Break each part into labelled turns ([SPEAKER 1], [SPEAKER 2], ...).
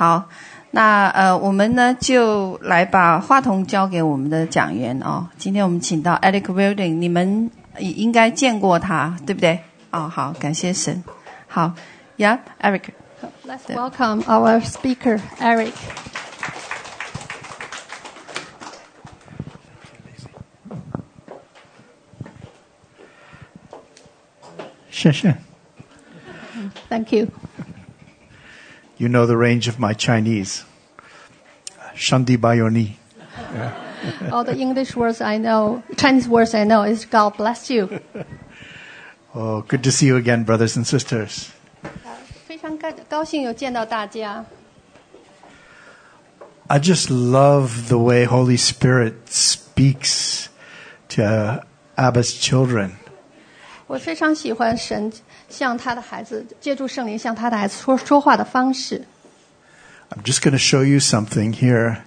[SPEAKER 1] 好，那呃，我们呢就来把话筒交给我们的讲员哦。今天我们请到 Eric Wilding，你们应该见过他，对不对？哦，好，感谢神。好，Yeah，Eric。
[SPEAKER 2] Let's welcome our speaker, Eric.
[SPEAKER 3] 谢谢。
[SPEAKER 2] Thank you.
[SPEAKER 3] You know the range of my Chinese. Shandi Bayoni.
[SPEAKER 2] All the English words I know, Chinese words I know is God bless you.
[SPEAKER 3] Oh, good to see you again, brothers and sisters.
[SPEAKER 2] 非常高高兴有见到大家。
[SPEAKER 3] I just love the way Holy Spirit speaks to Abba's children.
[SPEAKER 2] 我非常喜欢神 向他的孩子借助圣灵向他的孩子说说话的方式。
[SPEAKER 3] I'm just going to show you something here.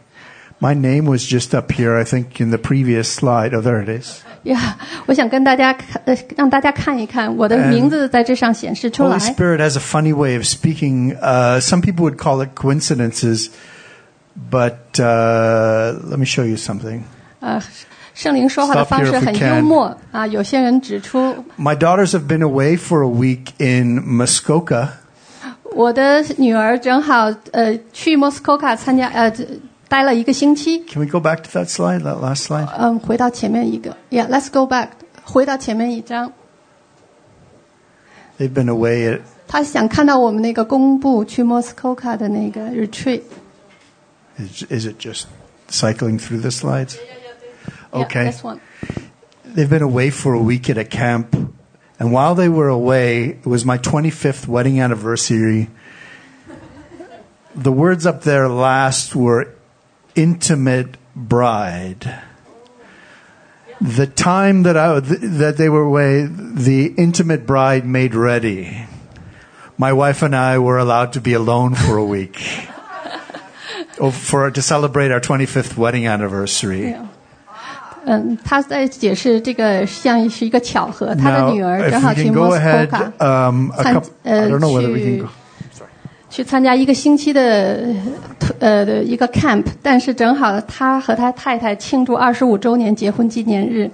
[SPEAKER 3] My name was just up here, I think, in the previous slide. Oh, there it is.
[SPEAKER 2] 呀、我想跟大家看，呃，让大家看一看我的名字在这上显示出来
[SPEAKER 3] Holy。Spirit has a funny way of speaking. Uh, some people would call it coincidences, but uh, let me show you something.
[SPEAKER 2] 呃， 圣灵说话的
[SPEAKER 3] Stop
[SPEAKER 2] 方
[SPEAKER 3] here
[SPEAKER 2] 式
[SPEAKER 3] if we
[SPEAKER 2] 很
[SPEAKER 3] can.
[SPEAKER 2] 幽默啊。有些人指出，
[SPEAKER 3] My daughters have been away for a week in Muskoka,
[SPEAKER 2] 我的女儿正好呃去莫斯科卡参加呃待了一个星期。
[SPEAKER 3] Can we go back to that slide, that last slide?
[SPEAKER 2] 嗯，回到前面一个，Yeah，let's go back，回到前面一张。
[SPEAKER 3] They've been away at,
[SPEAKER 2] 他想看到我们那个公布去莫斯科卡的那个 retreat。
[SPEAKER 3] is, is it just cycling through the slides? Okay.
[SPEAKER 2] Yeah, this one.
[SPEAKER 3] They've been away for a week at a camp. And while they were away, it was my 25th wedding anniversary. The words up there last were intimate bride. The time that I, that they were away, the intimate bride made ready. My wife and I were allowed to be alone for a week. oh, for to celebrate our 25th wedding anniversary.
[SPEAKER 2] 嗯，他在解释这个像是一个巧合，他的女儿正好去莫斯科卡
[SPEAKER 3] um,
[SPEAKER 2] 参呃去去参加一个星期的呃的一个 camp，但是正好他和他太太庆祝二十五周年结婚纪念日，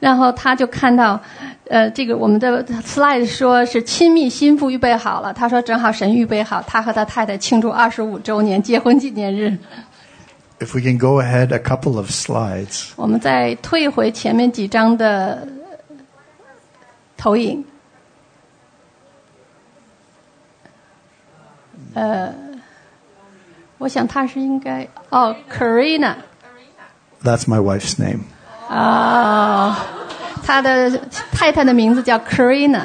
[SPEAKER 2] 然后他就看到，呃，这个我们的 slide 说是亲密心腹预备好了，他说正好神预备好，他和他太太庆祝二十五周年结婚纪念日。
[SPEAKER 3] If we can go ahead a couple of slides.
[SPEAKER 2] 我们再退回前面几张的投影。呃，我想他是应该哦，Karina
[SPEAKER 3] That's my wife's name.
[SPEAKER 2] 啊、他的太太的名字叫 Karina。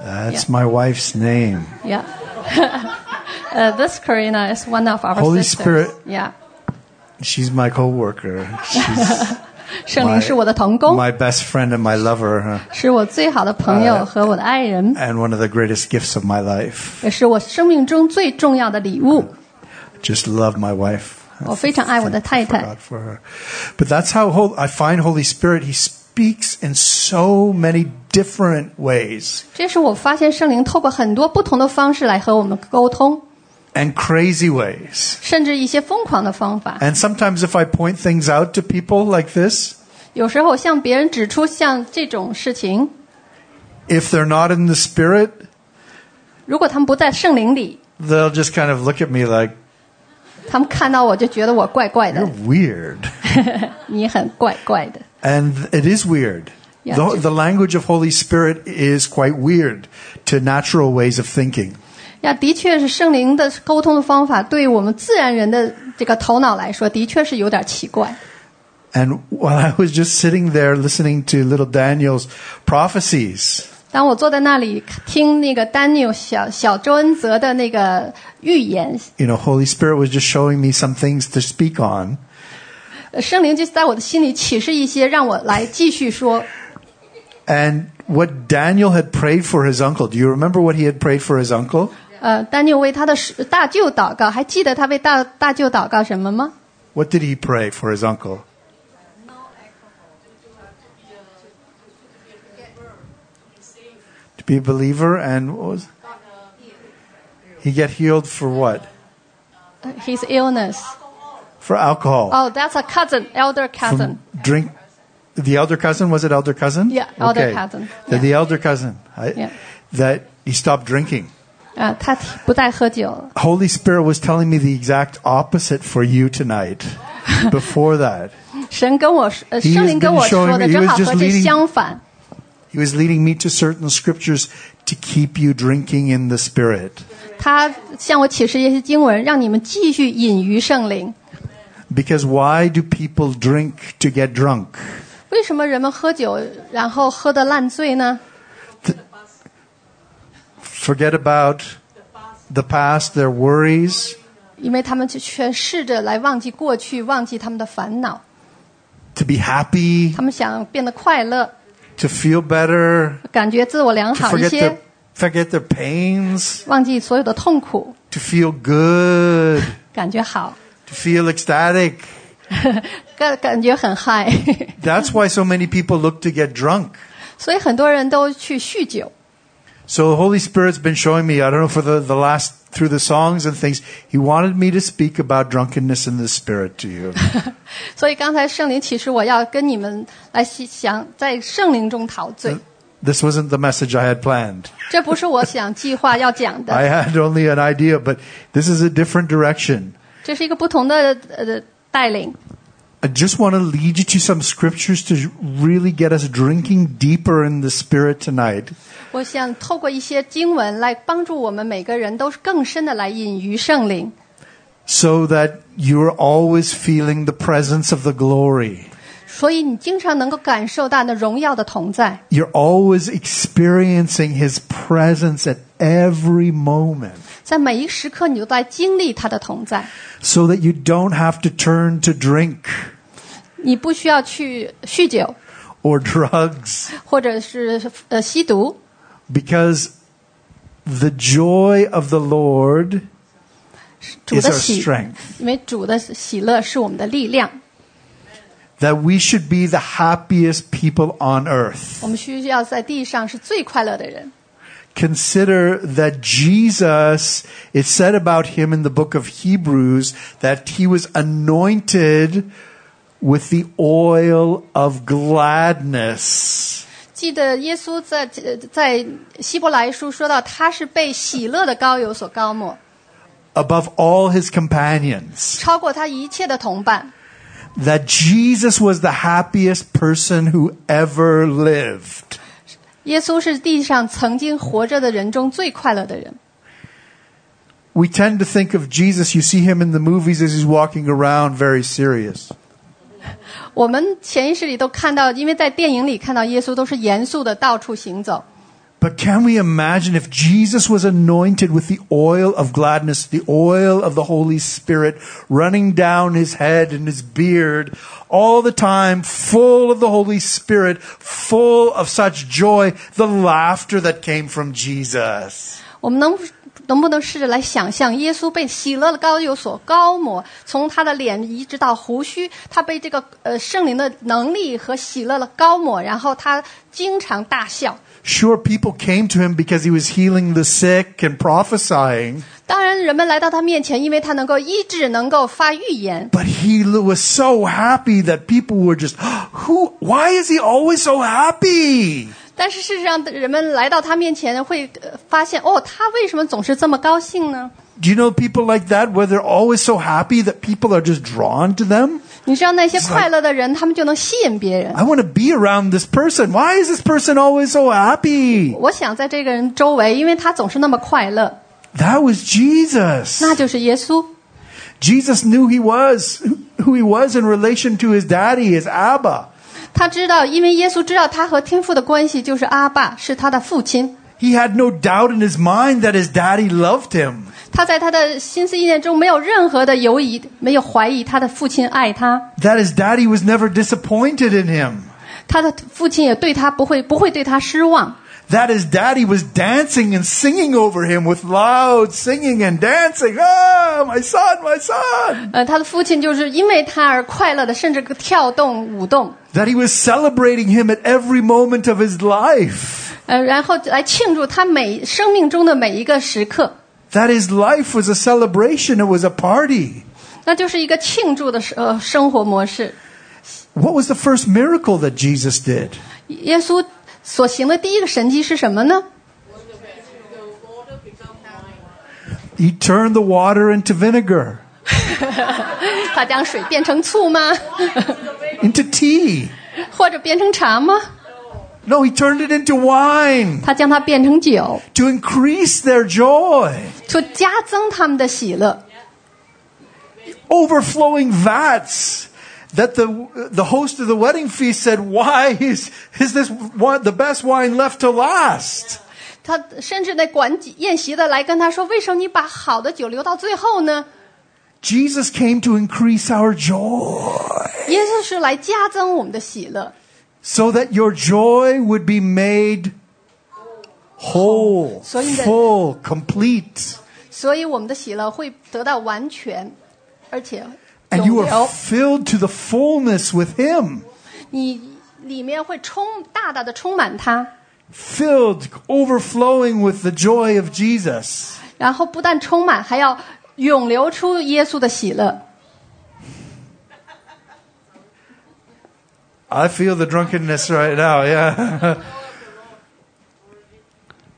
[SPEAKER 3] That's my wife's name.
[SPEAKER 2] yeah. uh, this Karina is one of our
[SPEAKER 3] Holy
[SPEAKER 2] sisters.
[SPEAKER 3] Spirit.
[SPEAKER 2] Yeah.
[SPEAKER 3] She's my coworker. She's
[SPEAKER 2] 圣灵是我的童工，
[SPEAKER 3] my best friend and my lover, huh?
[SPEAKER 2] 是我最好的朋友和我的爱人，
[SPEAKER 3] and one of the greatest gifts of my life.
[SPEAKER 2] 也是我生命中最重要的礼物。
[SPEAKER 3] Just love my wife.
[SPEAKER 2] 我非常爱我的太
[SPEAKER 3] For
[SPEAKER 2] 太
[SPEAKER 3] God,。for her. But that's how hol- I find Holy Spirit. He speaks in so many different ways
[SPEAKER 2] 这是我发现圣灵透过很多不同的方式来和我们沟通，
[SPEAKER 3] and crazy ways.
[SPEAKER 2] 甚至一些疯狂的方法。
[SPEAKER 3] And sometimes if I point things out to people like this,
[SPEAKER 2] 有时候向别人指出像这种事情，
[SPEAKER 3] if they're not in the Spirit,
[SPEAKER 2] 如果他们不在圣灵里，
[SPEAKER 3] they'll just kind of look at me like,
[SPEAKER 2] 他们看到我就觉得我怪怪
[SPEAKER 3] you're
[SPEAKER 2] 的，
[SPEAKER 3] weird.
[SPEAKER 2] 你很怪怪的。
[SPEAKER 3] And it is weird.
[SPEAKER 2] Yeah.
[SPEAKER 3] The, the language of Holy Spirit is quite weird to natural ways of thinking.
[SPEAKER 2] 呀，的确是圣灵的沟通的方法，对于我们自然人的这个头脑来说，的确是有点奇怪。
[SPEAKER 3] And while I was just sitting there listening to little Daniel's prophecies,
[SPEAKER 2] 当我坐在那里听那个丹尼尔小小周恩泽的那个预言，
[SPEAKER 3] you know, Holy Spirit was just showing me some things to speak on.
[SPEAKER 2] 呃圣灵就在我的心里启示一些，让我来继续说。
[SPEAKER 3] And what Daniel had prayed for his uncle, do you remember what he had prayed for his uncle?
[SPEAKER 2] 呃，丹尼尔为他的师大舅祷告，还记得他为大大舅祷告什么吗？
[SPEAKER 3] What did he pray for his uncle? be a believer, and what was he get healed for what?
[SPEAKER 2] His illness.
[SPEAKER 3] For alcohol.
[SPEAKER 2] Oh, that's a cousin, elder cousin.
[SPEAKER 3] From drink. The elder cousin was it elder cousin?
[SPEAKER 2] Yeah, elder cousin.
[SPEAKER 3] The,
[SPEAKER 2] Yeah.
[SPEAKER 3] the elder cousin. I-
[SPEAKER 2] Yeah.
[SPEAKER 3] That he stopped drinking.
[SPEAKER 2] 啊，他不再喝酒了。
[SPEAKER 3] Holy Spirit was telling me the exact opposite for you tonight. Before that,
[SPEAKER 2] 神跟我说，呃，
[SPEAKER 3] He has
[SPEAKER 2] 圣灵跟
[SPEAKER 3] been
[SPEAKER 2] 我
[SPEAKER 3] showing
[SPEAKER 2] 说的
[SPEAKER 3] me- he
[SPEAKER 2] 正好
[SPEAKER 3] was just
[SPEAKER 2] 和这
[SPEAKER 3] leading-
[SPEAKER 2] 相反。
[SPEAKER 3] He was leading me to certain scriptures to keep you drinking in the Spirit.
[SPEAKER 2] 他向我启示一些经文，让你们继续隐于圣灵。
[SPEAKER 3] Because why do people drink to get drunk?
[SPEAKER 2] 为什么人们喝酒然后喝得烂醉呢？
[SPEAKER 3] Forget about the past, their worries,
[SPEAKER 2] 因为他们就全试着来忘记过去，忘记他们的烦恼，
[SPEAKER 3] to be happy,
[SPEAKER 2] 他们想变得快乐，
[SPEAKER 3] to feel better,
[SPEAKER 2] 感觉自我良
[SPEAKER 3] to
[SPEAKER 2] 好一
[SPEAKER 3] forget their,
[SPEAKER 2] 些，
[SPEAKER 3] forget their pains,
[SPEAKER 2] 忘记所有的痛苦，
[SPEAKER 3] to feel good,
[SPEAKER 2] 感觉好，
[SPEAKER 3] to feel ecstatic.
[SPEAKER 2] 感感觉很嗨。
[SPEAKER 3] That's why so many people look to get drunk.
[SPEAKER 2] 所以很多人都去酗酒。
[SPEAKER 3] So the Holy Spirit's been showing me, I don't know, for the, the last, through the songs and things, He wanted me to speak about drunkenness in the Spirit to you.
[SPEAKER 2] 所以刚才圣灵启示我要跟你们来想在圣灵中陶醉，
[SPEAKER 3] this wasn't the message I had planned.
[SPEAKER 2] 这不是我想计划要讲
[SPEAKER 3] I
[SPEAKER 2] 的，
[SPEAKER 3] had only an idea, but this is a different direction.
[SPEAKER 2] 这是一个不同的呃带领。
[SPEAKER 3] I just want to lead you to some scriptures to really get us drinking deeper in the Spirit tonight.
[SPEAKER 2] 我想透过一些经文来帮助我们每个人都是更深的来隐于圣灵，
[SPEAKER 3] so that you're always feeling the presence of the glory.
[SPEAKER 2] 所以你经常能够感受到那荣耀的同在，
[SPEAKER 3] You're always experiencing His presence at every moment
[SPEAKER 2] 在每一时刻你都在经历他的同在，
[SPEAKER 3] so that you don't have to turn to drink
[SPEAKER 2] 你不需要去酗酒
[SPEAKER 3] or drugs
[SPEAKER 2] 或者是呃吸毒，
[SPEAKER 3] because the joy of the Lord
[SPEAKER 2] 主
[SPEAKER 3] is
[SPEAKER 2] 的
[SPEAKER 3] our
[SPEAKER 2] 喜，
[SPEAKER 3] strength.
[SPEAKER 2] 因为主的喜乐是我们的力量。
[SPEAKER 3] That we should be the happiest people on earth.
[SPEAKER 2] 我们需要在地上是最快乐的人。
[SPEAKER 3] Consider that Jesus, it said about him in the book of Hebrews that he was anointed with the oil of gladness.
[SPEAKER 2] 记得耶稣在呃在希伯来书说到，他是被喜乐的膏油所膏抹，
[SPEAKER 3] above all his companions.
[SPEAKER 2] 超过他一切的同伴。
[SPEAKER 3] That Jesus was the happiest person who ever lived.
[SPEAKER 2] 耶稣是地上曾经活着的人中最快乐的人。
[SPEAKER 3] We tend to think of Jesus, you see him in the movies as he's walking around very serious.
[SPEAKER 2] 我们潜意识里都看到，因为在电影里看到耶稣都是严肃的到处行走。
[SPEAKER 3] But can we imagine if Jesus was anointed with the oil of gladness, the oil of the Holy Spirit running down his head and his beard all the time, full of the Holy Spirit, full of such joy, the laughter that came from Jesus?
[SPEAKER 2] 我们能 能不能试着来想象，耶稣被喜乐的膏油所膏抹，从他的脸一直到胡须，他被这个呃圣灵的能力和喜乐的膏抹，然后他经常大笑。
[SPEAKER 3] Sure, people came to him because he was healing the sick and prophesying,
[SPEAKER 2] 当然，人们来到他面前，因为他能够医治，能够发预言。
[SPEAKER 3] but he was so happy that people were just, who, why is he always so happy?
[SPEAKER 2] 但是事实上，人们来到他面前会呃发现，哦，他为什么总是这么高兴呢？
[SPEAKER 3] Do you know people like that where they're always so happy that people are just drawn to them?
[SPEAKER 2] 你知道那些快乐的人，他们就能吸引别人。
[SPEAKER 3] I want to be around this person. Why is this person always so happy?
[SPEAKER 2] 我想在这个人周围，因为他总是那么快乐，
[SPEAKER 3] That was Jesus.
[SPEAKER 2] 那就是耶稣。
[SPEAKER 3] Jesus knew he was who he was in relation to his daddy, his Abba.
[SPEAKER 2] 他知道，因为耶稣知道他和天父的关系就是阿爸，是他的父亲。
[SPEAKER 3] He had no doubt in his mind that his daddy loved him.
[SPEAKER 2] 他在他的心思意念中没有任何的犹疑，没有怀疑他的父亲爱他
[SPEAKER 3] ，That his daddy was never disappointed in him.
[SPEAKER 2] 他的父亲也对他不会不会对他失望。
[SPEAKER 3] That his daddy was dancing and singing over him with loud singing and dancing. Ah, my son, my son.
[SPEAKER 2] 呃，他的父亲就是因为他而快乐的，甚至跳动舞动。
[SPEAKER 3] That he was celebrating him at every moment of his life.
[SPEAKER 2] 呃，然后来庆祝他每生命中的每一个时刻，
[SPEAKER 3] That his life was a celebration, it was a party.
[SPEAKER 2] 那就是一个庆祝的生呃生活模式。
[SPEAKER 3] What was the first miracle that Jesus did?
[SPEAKER 2] 耶稣 所行的第一个神迹是什么呢？
[SPEAKER 3] He turned the water into vinegar,
[SPEAKER 2] 他将水变成醋吗？
[SPEAKER 3] into tea.
[SPEAKER 2] 或者变成茶吗？
[SPEAKER 3] No, he turned it into wine
[SPEAKER 2] 他将它变成酒，
[SPEAKER 3] to increase their joy.
[SPEAKER 2] 就加增他们的喜乐。
[SPEAKER 3] Overflowing vats that the, the host of the wedding feast said, Why is, is this one, the best wine left to last?
[SPEAKER 2] 他甚至那管宴席的来跟他说：“为什么你把好的酒留到最后呢
[SPEAKER 3] Jesus came to increase our joy.？”
[SPEAKER 2] 耶稣是来加增我们的喜乐，
[SPEAKER 3] so that your joy would be made whole,
[SPEAKER 2] So you get-
[SPEAKER 3] full, complete,
[SPEAKER 2] 所以我们的喜乐会得到完全，而且
[SPEAKER 3] and
[SPEAKER 2] 永
[SPEAKER 3] you are
[SPEAKER 2] 留。
[SPEAKER 3] filled to the fullness with Him.
[SPEAKER 2] 你里面会充大大的充满它，
[SPEAKER 3] Filled, overflowing with the joy of Jesus.
[SPEAKER 2] 然后不但充满，还要涌流出耶稣的喜乐。
[SPEAKER 3] I feel the drunkenness right now, yeah.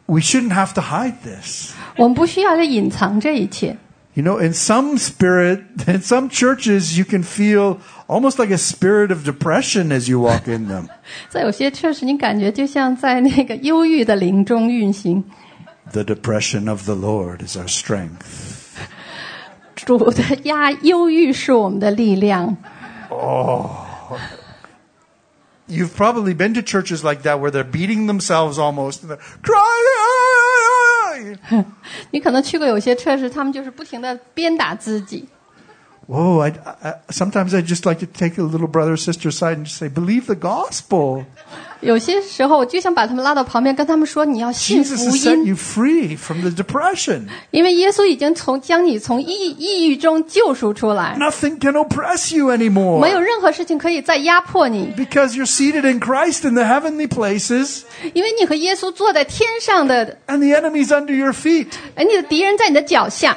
[SPEAKER 3] we shouldn't have to hide this.
[SPEAKER 2] 我们不需要来隐藏这一切。
[SPEAKER 3] You know, in some spirit, in some churches, you can feel almost like a spirit of depression as you walk in them.
[SPEAKER 2] 在有些确实，你感觉就像在那个忧郁的林中运行。
[SPEAKER 3] The depression of the Lord is our strength.
[SPEAKER 2] 主的压忧郁是我们的力量。
[SPEAKER 3] You've probably been to churches like that where they're beating themselves almost and they're crying.
[SPEAKER 2] 你可能去过有些测试，他们就是不停的鞭打自己。
[SPEAKER 3] Whoa, I, I, sometimes I just like to take a little brother or sister aside and just say, believe the gospel.
[SPEAKER 2] 有些时候，我就想把他们拉到旁边，跟他们说：“你要信
[SPEAKER 3] Jesus
[SPEAKER 2] 福
[SPEAKER 3] has set
[SPEAKER 2] 音，
[SPEAKER 3] you free from the depression.
[SPEAKER 2] 因为耶稣已经从将你从抑抑郁中救赎出来，
[SPEAKER 3] Nothing can oppress you
[SPEAKER 2] 没有
[SPEAKER 3] anymore
[SPEAKER 2] 任何事情可以再压迫你，
[SPEAKER 3] because you're seated in Christ in the heavenly places
[SPEAKER 2] 因为你和耶稣坐在天上的，
[SPEAKER 3] and the enemy's under your feet
[SPEAKER 2] 而你的敌人在你的脚下，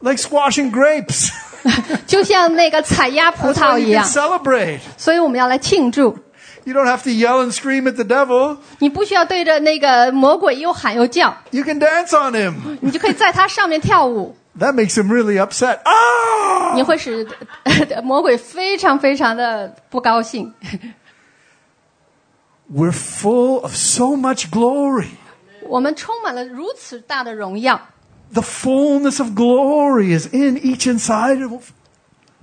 [SPEAKER 3] like squashing grapes.
[SPEAKER 2] 就像那个采压葡
[SPEAKER 3] That's why
[SPEAKER 2] 萄
[SPEAKER 3] you
[SPEAKER 2] 一
[SPEAKER 3] can
[SPEAKER 2] 样。
[SPEAKER 3] celebrate.
[SPEAKER 2] 所以我们要来庆祝。
[SPEAKER 3] You don't have to yell and scream at the devil.
[SPEAKER 2] 你不需要对着那个魔鬼又喊又叫，
[SPEAKER 3] You can dance on him.
[SPEAKER 2] 你就可以在他上面跳舞。
[SPEAKER 3] That makes him really upset. Ah!
[SPEAKER 2] 你会使魔鬼非常非常的不高兴。
[SPEAKER 3] We're full of so much glory.
[SPEAKER 2] 我们充满了如此大的荣耀，
[SPEAKER 3] The fullness of glory is in each inside of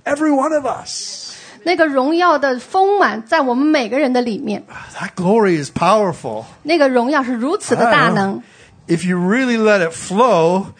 [SPEAKER 3] every one of us.
[SPEAKER 2] 那个荣耀的丰满在我们每个人的里面，
[SPEAKER 3] That glory is powerful.
[SPEAKER 2] 那个荣耀是如此的大能。
[SPEAKER 3] If you really let it flow,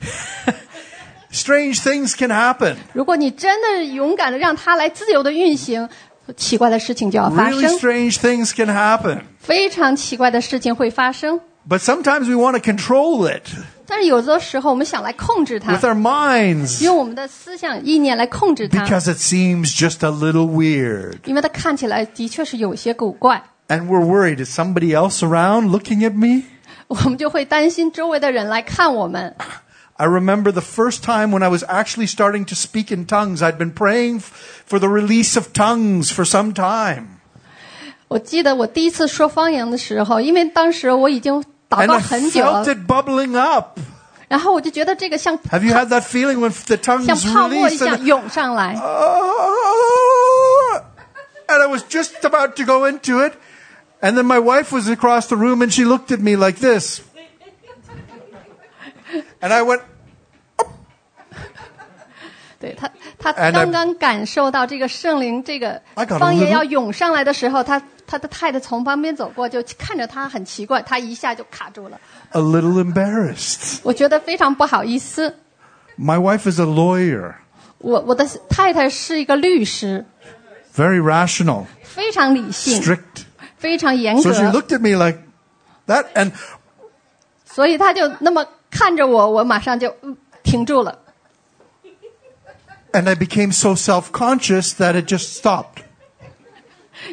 [SPEAKER 3] strange things can happen.
[SPEAKER 2] 如果你真的勇敢的让它来自由的运行，奇怪的事情就要发
[SPEAKER 3] Really
[SPEAKER 2] 生，
[SPEAKER 3] strange things can happen.
[SPEAKER 2] 非常奇怪的事情会发生。
[SPEAKER 3] But sometimes we want to control it
[SPEAKER 2] 但是有的时候我们想来控制它
[SPEAKER 3] with，our minds
[SPEAKER 2] 用我们的思想意念来控制它，
[SPEAKER 3] because it seems just a little weird.
[SPEAKER 2] 因为它看起来的确是有些古怪，
[SPEAKER 3] And we're worried is somebody else around looking at me?
[SPEAKER 2] 我们就会担心周围的人来看我们。
[SPEAKER 3] I remember the first time when I was actually starting to speak in tongues. I'd been praying f- for the release of tongues for some time.
[SPEAKER 2] 我记得我第一次说方言的时候，因为当时我已经 祷
[SPEAKER 3] And
[SPEAKER 2] 告
[SPEAKER 3] I
[SPEAKER 2] 很久了
[SPEAKER 3] felt，it bubbling up.
[SPEAKER 2] 然后我就觉得这个像
[SPEAKER 3] Have you had that feeling when the tongues
[SPEAKER 2] 像泡沫一
[SPEAKER 3] release?
[SPEAKER 2] 样
[SPEAKER 3] And,
[SPEAKER 2] 涌上来。
[SPEAKER 3] Ah! and I was just about to go into it. And then my wife was across the room and she looked at me like this. And I went,
[SPEAKER 2] 对他，他
[SPEAKER 3] And I-
[SPEAKER 2] 刚刚感受到这个圣灵这个
[SPEAKER 3] I got a
[SPEAKER 2] 方言
[SPEAKER 3] little-
[SPEAKER 2] 要涌上来的时候，他 他的太太从旁边走过，就看着他很奇怪，他一下就卡住了。
[SPEAKER 3] a little embarrassed.
[SPEAKER 2] 我觉得非常不好意思。
[SPEAKER 3] My wife is a lawyer,
[SPEAKER 2] 我我的太太是一个律师，
[SPEAKER 3] very rational,
[SPEAKER 2] 非常理性，
[SPEAKER 3] strict.
[SPEAKER 2] 非常严
[SPEAKER 3] So she
[SPEAKER 2] 格，
[SPEAKER 3] looked at me like that. And
[SPEAKER 2] 所以他就那么看着我，我马上就、嗯、停住了。
[SPEAKER 3] and I became so self-conscious that it just stopped.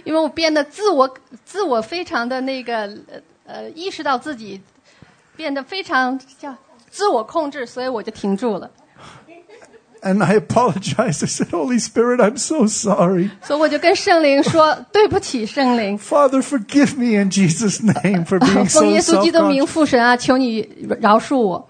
[SPEAKER 2] 因为我变得自我自我非常的那个呃 呃意识到自己变得非常叫自我控制，所以我就停住了。
[SPEAKER 3] And I apologized. I said, Holy Spirit, I'm so sorry.
[SPEAKER 2] 所以我就跟圣灵说：“对不起，圣灵，
[SPEAKER 3] Father, forgive me in Jesus' name for being
[SPEAKER 2] 奉
[SPEAKER 3] so
[SPEAKER 2] 耶稣基督名
[SPEAKER 3] self
[SPEAKER 2] 父神啊，求你饶恕我。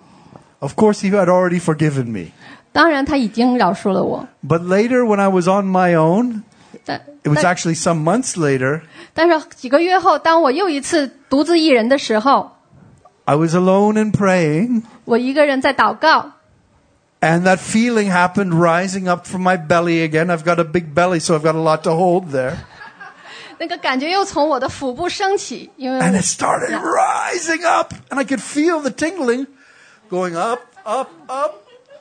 [SPEAKER 3] Of course, He had already forgiven me.
[SPEAKER 2] ”当然，他已经饶恕了我，
[SPEAKER 3] But later, when I was on my own,
[SPEAKER 2] 但
[SPEAKER 3] it was
[SPEAKER 2] 但
[SPEAKER 3] actually some months later,
[SPEAKER 2] 但是几个月后，当我又一次独自一人的时候，
[SPEAKER 3] I was alone and praying,
[SPEAKER 2] 我一个人在祷告，
[SPEAKER 3] and that feeling happened rising up from my belly again. I've got a big belly, so I've got a lot to hold there.
[SPEAKER 2] 那个感觉又从我的腹部升起，因为
[SPEAKER 3] And
[SPEAKER 2] 我
[SPEAKER 3] it started rising up, and I could feel the tingling going up, up, up.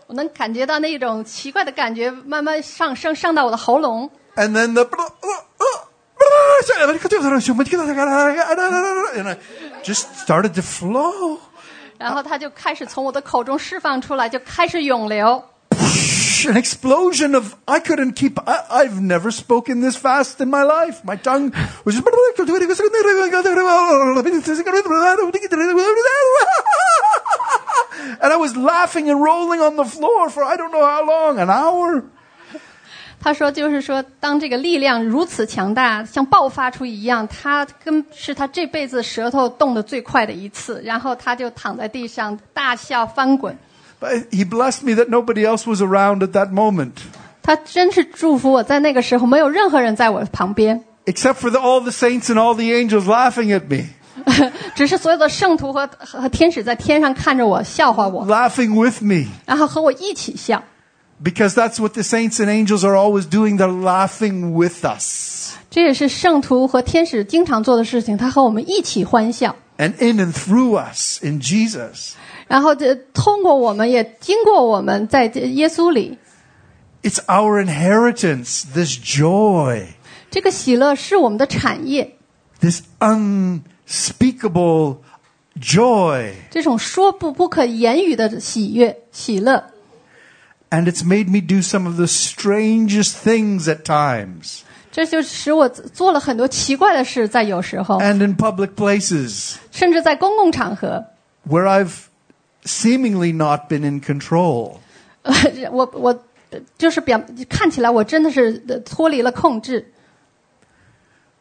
[SPEAKER 2] 我能感觉到那种奇怪的感觉慢慢上升，上到我的喉咙。
[SPEAKER 3] And then the. And I just started to flow.
[SPEAKER 2] 然后它就开始从我的口中释放出来，就开始涌流。
[SPEAKER 3] An explosion of. I couldn't keep. I, I've never spoken this fast in my life. My tongue was just. And I was laughing and rolling on the floor for I don't know how long, an hour.
[SPEAKER 2] 他说，就是说，当这个力量如此强大，像爆发出一样，他跟是他这辈子舌头动得最快的一次。然后他就躺在地上大笑翻滚。
[SPEAKER 3] But he blessed me that nobody else was around at that moment,
[SPEAKER 2] 他真是祝福我在那个时候没有任何人在我旁边
[SPEAKER 3] ，except for the, all the saints and all the angels laughing at me,
[SPEAKER 2] 只是所有的圣徒和和天使在天上看着我笑话我
[SPEAKER 3] ，laughing with me.
[SPEAKER 2] 然后和我一起笑。
[SPEAKER 3] Because that's what the saints and angels are always doing. They're laughing with us.
[SPEAKER 2] 这也是圣徒和天使经常做的事情，他和我们一起欢笑。
[SPEAKER 3] And in and through us in Jesus.
[SPEAKER 2] 然后这通过我们，也经过我们，在这耶稣里，
[SPEAKER 3] It's our inheritance, this joy,
[SPEAKER 2] 这个喜乐是我们的产业，
[SPEAKER 3] this unspeakable joy.
[SPEAKER 2] 这种说不不可言语的喜悦、喜乐。
[SPEAKER 3] And it's made me do some of the strangest things at times
[SPEAKER 2] 这就使我做了很多奇怪的事，在有时候，
[SPEAKER 3] and in public places
[SPEAKER 2] 甚至在公共场合，
[SPEAKER 3] where I've seemingly not been in control.
[SPEAKER 2] 我我就是表看起来我真的是呃脱离了控制。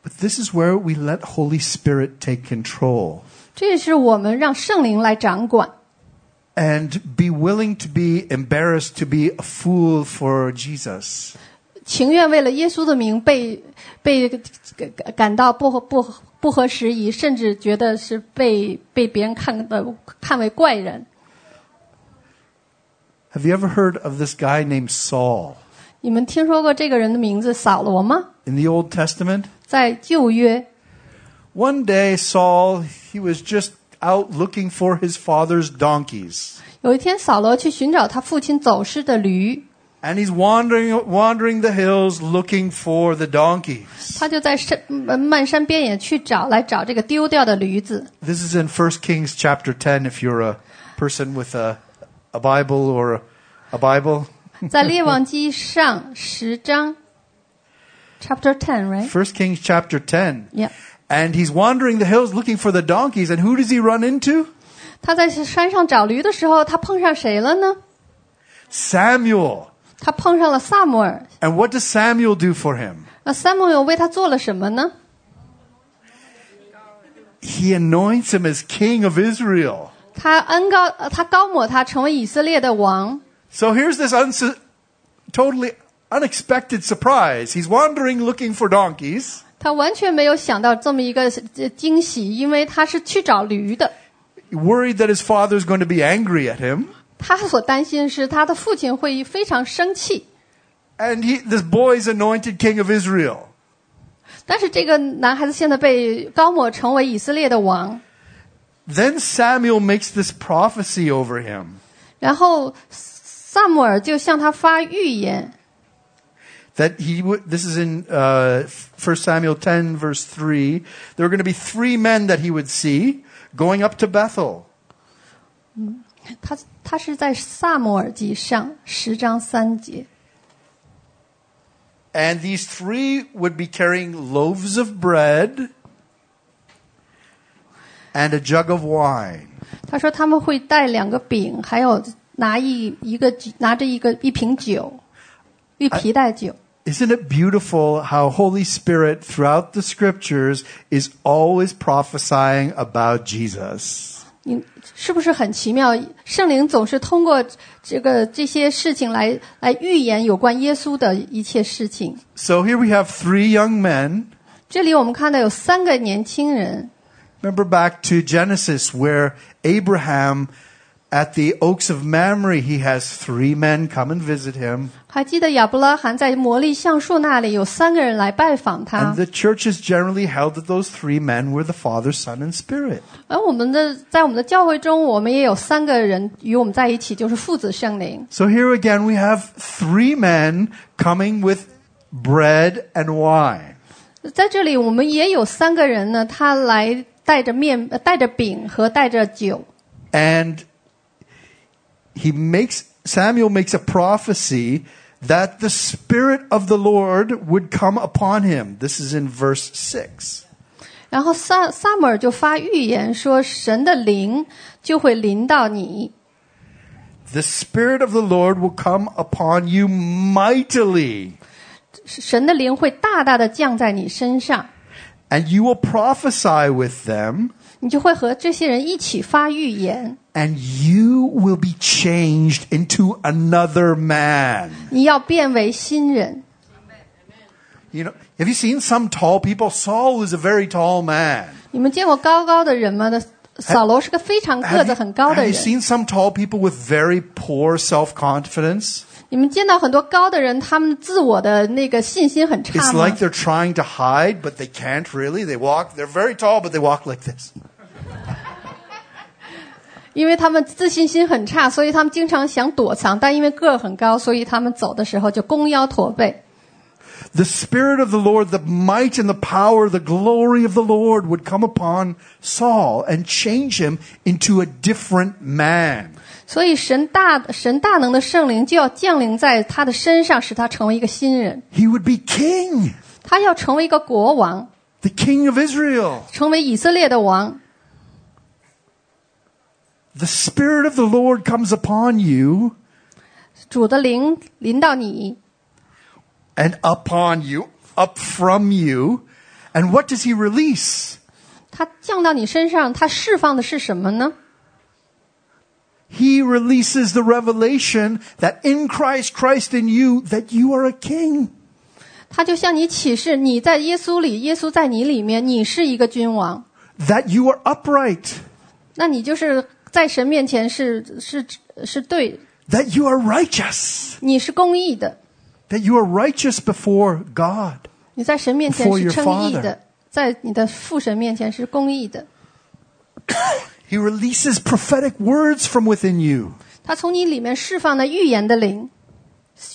[SPEAKER 3] But this is where we let Holy Spirit take control
[SPEAKER 2] 这也是我们让圣灵来掌管，
[SPEAKER 3] and be willing to be embarrassed to be a fool for Jesus.
[SPEAKER 2] 情愿为了耶稣的名被被感感到不合不合不合时宜，甚至觉得是被被别人看的看为怪人。
[SPEAKER 3] Have you ever heard of this guy named Saul
[SPEAKER 2] 你们听说过这个人的名字扫罗吗？
[SPEAKER 3] in the Old Testament?
[SPEAKER 2] 在旧约，
[SPEAKER 3] One day, Saul, he was just out looking for his father's donkeys.
[SPEAKER 2] 有一天扫罗去寻找他父亲走失的驴，
[SPEAKER 3] And he's wandering, wandering the hills looking for the donkeys.
[SPEAKER 2] 他就在山呃漫山遍野去找来找这个丢掉的驴子。
[SPEAKER 3] This is in 1 Kings chapter 10 if you're a person with a, a Bible or a, a Bible.
[SPEAKER 2] 在列王记上十章，chapter ten, right?
[SPEAKER 3] 1 Kings chapter 10.
[SPEAKER 2] Yeah.
[SPEAKER 3] And he's wandering the hills looking for the donkeys. And who does he run into?
[SPEAKER 2] 他在山上找驴的时候，他碰上谁了呢？
[SPEAKER 3] Samuel.
[SPEAKER 2] 他碰上了萨姆尔。
[SPEAKER 3] And what does Samuel do for him?
[SPEAKER 2] 那萨姆尔为他做了什么呢？
[SPEAKER 3] He anoints him as king of Israel.
[SPEAKER 2] 他恩高，呃他高抹他成为以色列的王。
[SPEAKER 3] So here's this unsu- totally unexpected surprise. He's wandering looking for donkeys.
[SPEAKER 2] 他完全没有想到这么一个呃惊喜，因为他是去找驴的。
[SPEAKER 3] Worried that his father's going to be angry at him.
[SPEAKER 2] 他所担心的是他的父亲会非常生气。
[SPEAKER 3] And he, this boy's anointed king of Israel.
[SPEAKER 2] 但是这个男孩子现在被高抹成为以色列的王，
[SPEAKER 3] Then Samuel makes this prophecy over him
[SPEAKER 2] 然后萨姆尔就向他发预言，
[SPEAKER 3] that he would, this is in uh, 1 Samuel 10 verse 3. There are going to be three men that he would see going up to Bethel.
[SPEAKER 2] 他他是在萨姆尔记上十章三节。
[SPEAKER 3] And these three would be carrying loaves of bread and a jug of wine.
[SPEAKER 2] 他说他们会带两个饼，还有拿一一个拿着一个一瓶酒，一皮带酒。
[SPEAKER 3] Isn't it beautiful how Holy Spirit throughout the scriptures is always prophesying about Jesus?
[SPEAKER 2] 你是不是很奇妙？圣灵总是通过这个这些事情来来预言有关耶稣的一切事情。
[SPEAKER 3] So here we have three young men.
[SPEAKER 2] 这里我们看到有三个年轻人，
[SPEAKER 3] Remember back to Genesis where Abraham at the oaks of Mamre, he has three men come and visit him.
[SPEAKER 2] 还记得亚伯拉罕在摩利橡树那里有三个人来拜访他
[SPEAKER 3] And，the church has generally held that those three men were the Father, Son, and Spirit.
[SPEAKER 2] 而我们的在我们的教会中，我们也有三个人与我们在一起，就是父子圣灵。
[SPEAKER 3] So here again we have three men coming with bread and wine.
[SPEAKER 2] 在这里，我们也有三个人呢，他来带着面、呃带着饼和带着酒。
[SPEAKER 3] And he makes Samuel makes a prophecy that the spirit of the Lord would come upon him. This is in verse 6.
[SPEAKER 2] 然后撒撒母耳就发预言说，神的灵就会临到你，
[SPEAKER 3] The spirit of the Lord will come upon you mightily,
[SPEAKER 2] 神的灵会大大的降在你身上，
[SPEAKER 3] and you will prophesy with them,
[SPEAKER 2] 你就会和这些人一起发预言，
[SPEAKER 3] and you will be changed into another man.
[SPEAKER 2] 你要变为新人。
[SPEAKER 3] You know, have you seen some tall people? Saul was a very tall man.
[SPEAKER 2] 你们见过高高的人吗？的扫罗是个非常个
[SPEAKER 3] Have
[SPEAKER 2] 子
[SPEAKER 3] you,
[SPEAKER 2] 很高的
[SPEAKER 3] have you
[SPEAKER 2] 人。
[SPEAKER 3] seen some tall people with very poor self-confidence?
[SPEAKER 2] 你们见到很多高的人，他们自我的那个信心很差
[SPEAKER 3] It's
[SPEAKER 2] 吗
[SPEAKER 3] like？they're trying to hide, but they can't really. They walk, they're very tall, but they walk like this.
[SPEAKER 2] 因为他们自信心很差，所以他们经常想躲藏，但因为个儿很高，所以他们走的时候就弓腰驼背。
[SPEAKER 3] The Spirit of the Lord, the might and the power, the glory of the Lord would come upon Saul and change him into a different man.
[SPEAKER 2] 所以神大神大能的圣灵就要降临在他的身上，使他成为一个新人。
[SPEAKER 3] He would be king,
[SPEAKER 2] 他要成为一个国王，
[SPEAKER 3] the king of Israel.
[SPEAKER 2] 成为以色列的王。
[SPEAKER 3] The Spirit of the Lord comes upon you
[SPEAKER 2] 主的灵临到你，
[SPEAKER 3] and upon you, up from you. And what does he release?
[SPEAKER 2] 他降到你身上，他释放的是什么呢？
[SPEAKER 3] He releases the revelation that in Christ, Christ in you, that you are a king.
[SPEAKER 2] 他就向你启示，你在耶稣里，耶稣在你里面，你是一个君王。
[SPEAKER 3] that you are upright,
[SPEAKER 2] 那你就是在神面前是是是对，
[SPEAKER 3] that you are righteous,
[SPEAKER 2] 你是公义的，
[SPEAKER 3] that you are righteous before God.
[SPEAKER 2] 你在神面前
[SPEAKER 3] Before
[SPEAKER 2] 是
[SPEAKER 3] your
[SPEAKER 2] 称义
[SPEAKER 3] Father
[SPEAKER 2] 的，在你的父神面前是公义的。
[SPEAKER 3] He releases prophetic words from within you.
[SPEAKER 2] 他从你里面释放的预言的灵，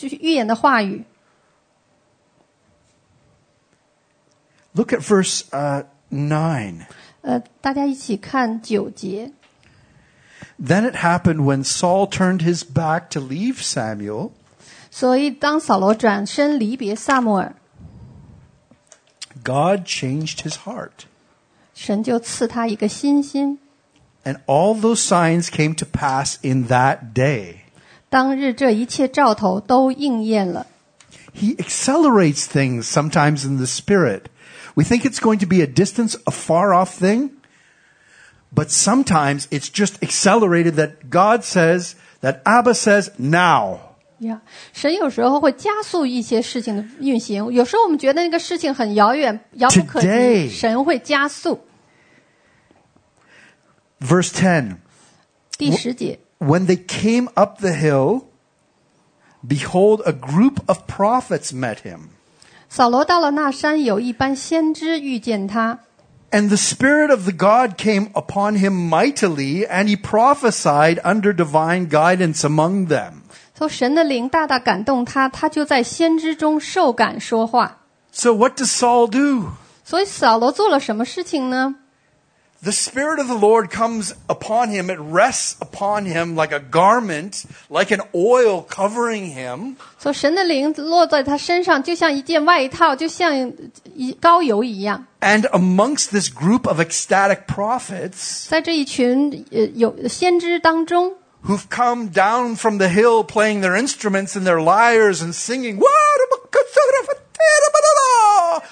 [SPEAKER 2] 预言的话语。
[SPEAKER 3] Look at verse uh, 9.
[SPEAKER 2] 呃，大家一起看九节。
[SPEAKER 3] Then it happened when Saul turned his back to leave Samuel,
[SPEAKER 2] 所以当扫罗转身离别萨母尔，
[SPEAKER 3] God changed his heart.
[SPEAKER 2] 神就赐他一个新心。
[SPEAKER 3] And all those signs came to pass in that day.
[SPEAKER 2] 当日这一切兆头都应验了。
[SPEAKER 3] He accelerates things sometimes in the spirit. We think it's going to be a distance, a far off thing, but sometimes it's just accelerated that God says, that Abba says, now.
[SPEAKER 2] 呀，神有时候会加速一些事情的运行，有时候我们觉得那个事情很遥远、遥不可及，
[SPEAKER 3] Today
[SPEAKER 2] 神会加速。
[SPEAKER 3] Verse 10.
[SPEAKER 2] 第十节，
[SPEAKER 3] When they came up the hill, behold, a group of prophets met him.
[SPEAKER 2] 扫罗到了那山，有一班先知遇见他，
[SPEAKER 3] And the Spirit of the God came upon him mightily, and he prophesied under divine guidance among them.
[SPEAKER 2] 说神的灵大大感动他，他就在先知中受感说话。
[SPEAKER 3] So what does Saul do?
[SPEAKER 2] 所以扫罗做了什么事情呢？
[SPEAKER 3] the Spirit of the Lord comes upon him. It rests upon him like a garment, like an oil covering him.
[SPEAKER 2] 所以神的灵落在他身上，就像一件外套，就像一膏油一样。
[SPEAKER 3] And amongst this group of ecstatic prophets
[SPEAKER 2] 在这一群呃有先知当中，
[SPEAKER 3] who've come down from the hill playing their instruments and their lyres and singing, "Wa-da-ba-ka-sa-da-ba-te-da-ba-da-ba."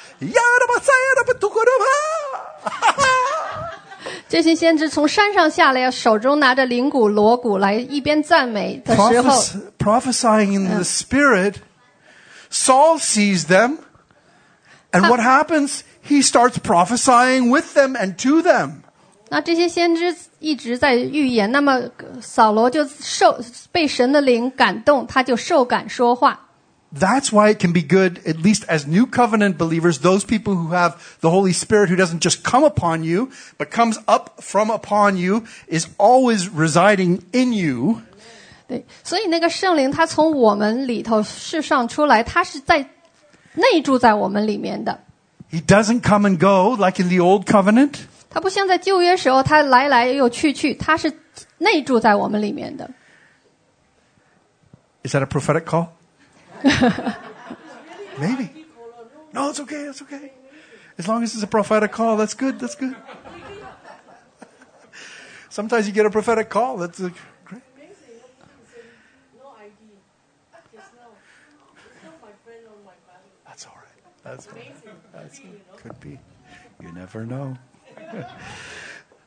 [SPEAKER 2] 这些先知从山上下来，手中拿着铃鼓、锣鼓来一边赞美的时候，
[SPEAKER 3] Prophes- prophesying in the Spirit, Saul sees them. And what happens? He starts prophesying with them and to them.
[SPEAKER 2] 那这些先知一直在预言。那么呃扫罗就受被神的灵感动，他就受感说话。
[SPEAKER 3] That's why it can be good, at least as new covenant believers, those people who have the Holy Spirit who doesn't just come upon you, but comes up from upon you, is always residing in you.
[SPEAKER 2] 对，所以那个圣灵他从我们里头释放出来，他是在内住在我们里面的。
[SPEAKER 3] He doesn't come and go like in the old covenant.
[SPEAKER 2] 他不像在旧约时候，他来来又去去，他是内住在我们里面的。
[SPEAKER 3] Is that a prophetic call? Maybe. No, it's okay, it's okay. As long as it's a prophetic call, that's good, that's good. Sometimes you get a prophetic call, that's uh, great. That's all right. That's all right. That's could be. You never know.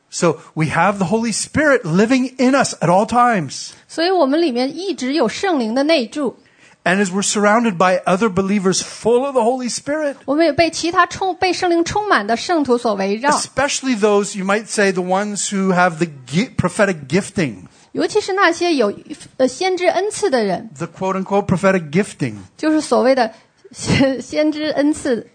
[SPEAKER 3] so we have the Holy Spirit living in us at all times.
[SPEAKER 2] 所以我们里面一直有圣灵的内住，
[SPEAKER 3] And as we're surrounded by other believers full of the Holy Spirit,
[SPEAKER 2] 我们也被其他充被圣灵充满的圣徒所围绕，
[SPEAKER 3] especially those, you might say, the ones who have the gi- prophetic gifting,
[SPEAKER 2] 尤其是那些有呃先知恩赐的人，
[SPEAKER 3] the quote unquote prophetic gifting.
[SPEAKER 2] 就是所谓的先先知恩赐。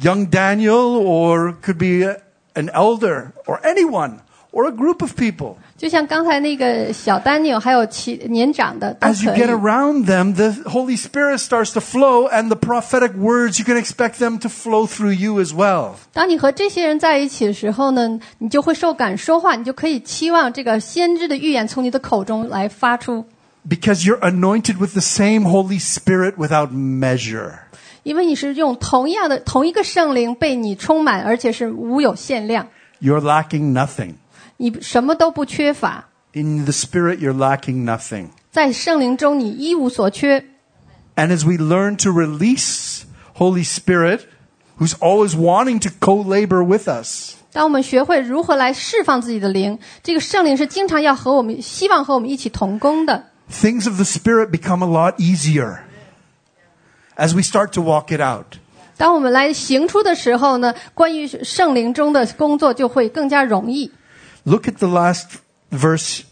[SPEAKER 3] Young Daniel, or could be a- an elder, or anyone, or a group of people.
[SPEAKER 2] 就像刚才那个小丹尼尔，还有其年长的都
[SPEAKER 3] As you
[SPEAKER 2] 可以
[SPEAKER 3] get。around them, the Holy Spirit starts to flow, and the prophetic words, you can expect them to flow through you as well.
[SPEAKER 2] 当你和这些人在一起的时候呢，你就会受感说话，你就可以期望这个先知的预言从你的口中来发出，
[SPEAKER 3] Because you're anointed with the same Holy Spirit without measure.
[SPEAKER 2] 因为你是用同样的同一个圣灵被你充满，而且是无有限量，
[SPEAKER 3] You're lacking nothing.
[SPEAKER 2] 你什么都不缺乏，
[SPEAKER 3] In the Spirit, you're lacking nothing.
[SPEAKER 2] 在圣灵中你一无所缺。
[SPEAKER 3] And as we learn to release Holy Spirit, who's always wanting to co-labor with us,
[SPEAKER 2] 当我们学会如何来释放自己的灵，这个圣灵是经常要和我们，希望和我们一起同工的。
[SPEAKER 3] things of the Spirit become a lot easier as we start to walk it out.
[SPEAKER 2] 当我们来行出的时候呢，关于圣灵中的工作就会更加容易。
[SPEAKER 3] Look at the last verse.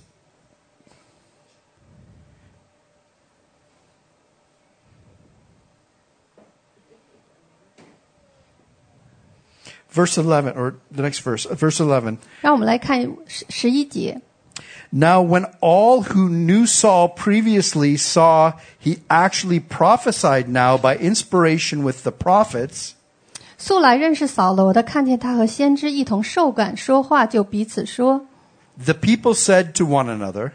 [SPEAKER 3] Verse 11, or the next verse, uh, verse 11.
[SPEAKER 2] 让我们来看十十一节。
[SPEAKER 3] Now, when all who knew Saul previously saw he actually prophesied now by inspiration with the prophets,
[SPEAKER 2] 素来认识扫罗的，看见他和先知一同受感说话，就彼此说，
[SPEAKER 3] the people said to one another,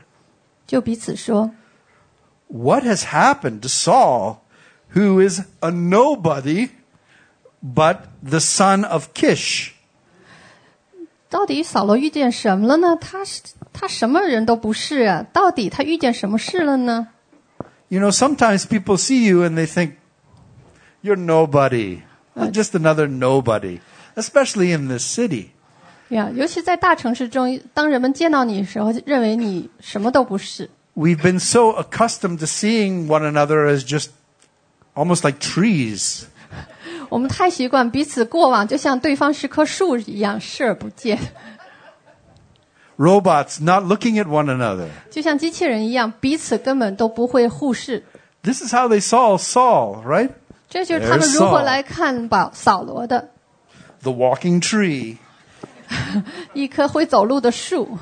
[SPEAKER 2] 就彼此说，
[SPEAKER 3] What has happened to Saul, who is a nobody but the son of Kish?
[SPEAKER 2] 到底扫罗遇见什么了呢？他是 他什么人都不是啊，到底他遇见什么事了呢？
[SPEAKER 3] You know, sometimes people see you and they think, you're nobody. You're just another nobody, especially in this city.
[SPEAKER 2] 呀，尤其在大城市中，当人们见到你的时候，认为你什么都不是。
[SPEAKER 3] We've been so accustomed to seeing one another as just almost like trees.
[SPEAKER 2] 我们太习惯彼此过往，就像对方是棵树一样视而不见，
[SPEAKER 3] Robots not looking at one another.
[SPEAKER 2] 就像机器人一样，彼此根本都不会互视。
[SPEAKER 3] This is how they saw Saul, right?
[SPEAKER 2] 这就是他们
[SPEAKER 3] There's
[SPEAKER 2] 如何
[SPEAKER 3] Saul.
[SPEAKER 2] 来看保扫罗的
[SPEAKER 3] The walking tree.
[SPEAKER 2] 一棵会走路的树。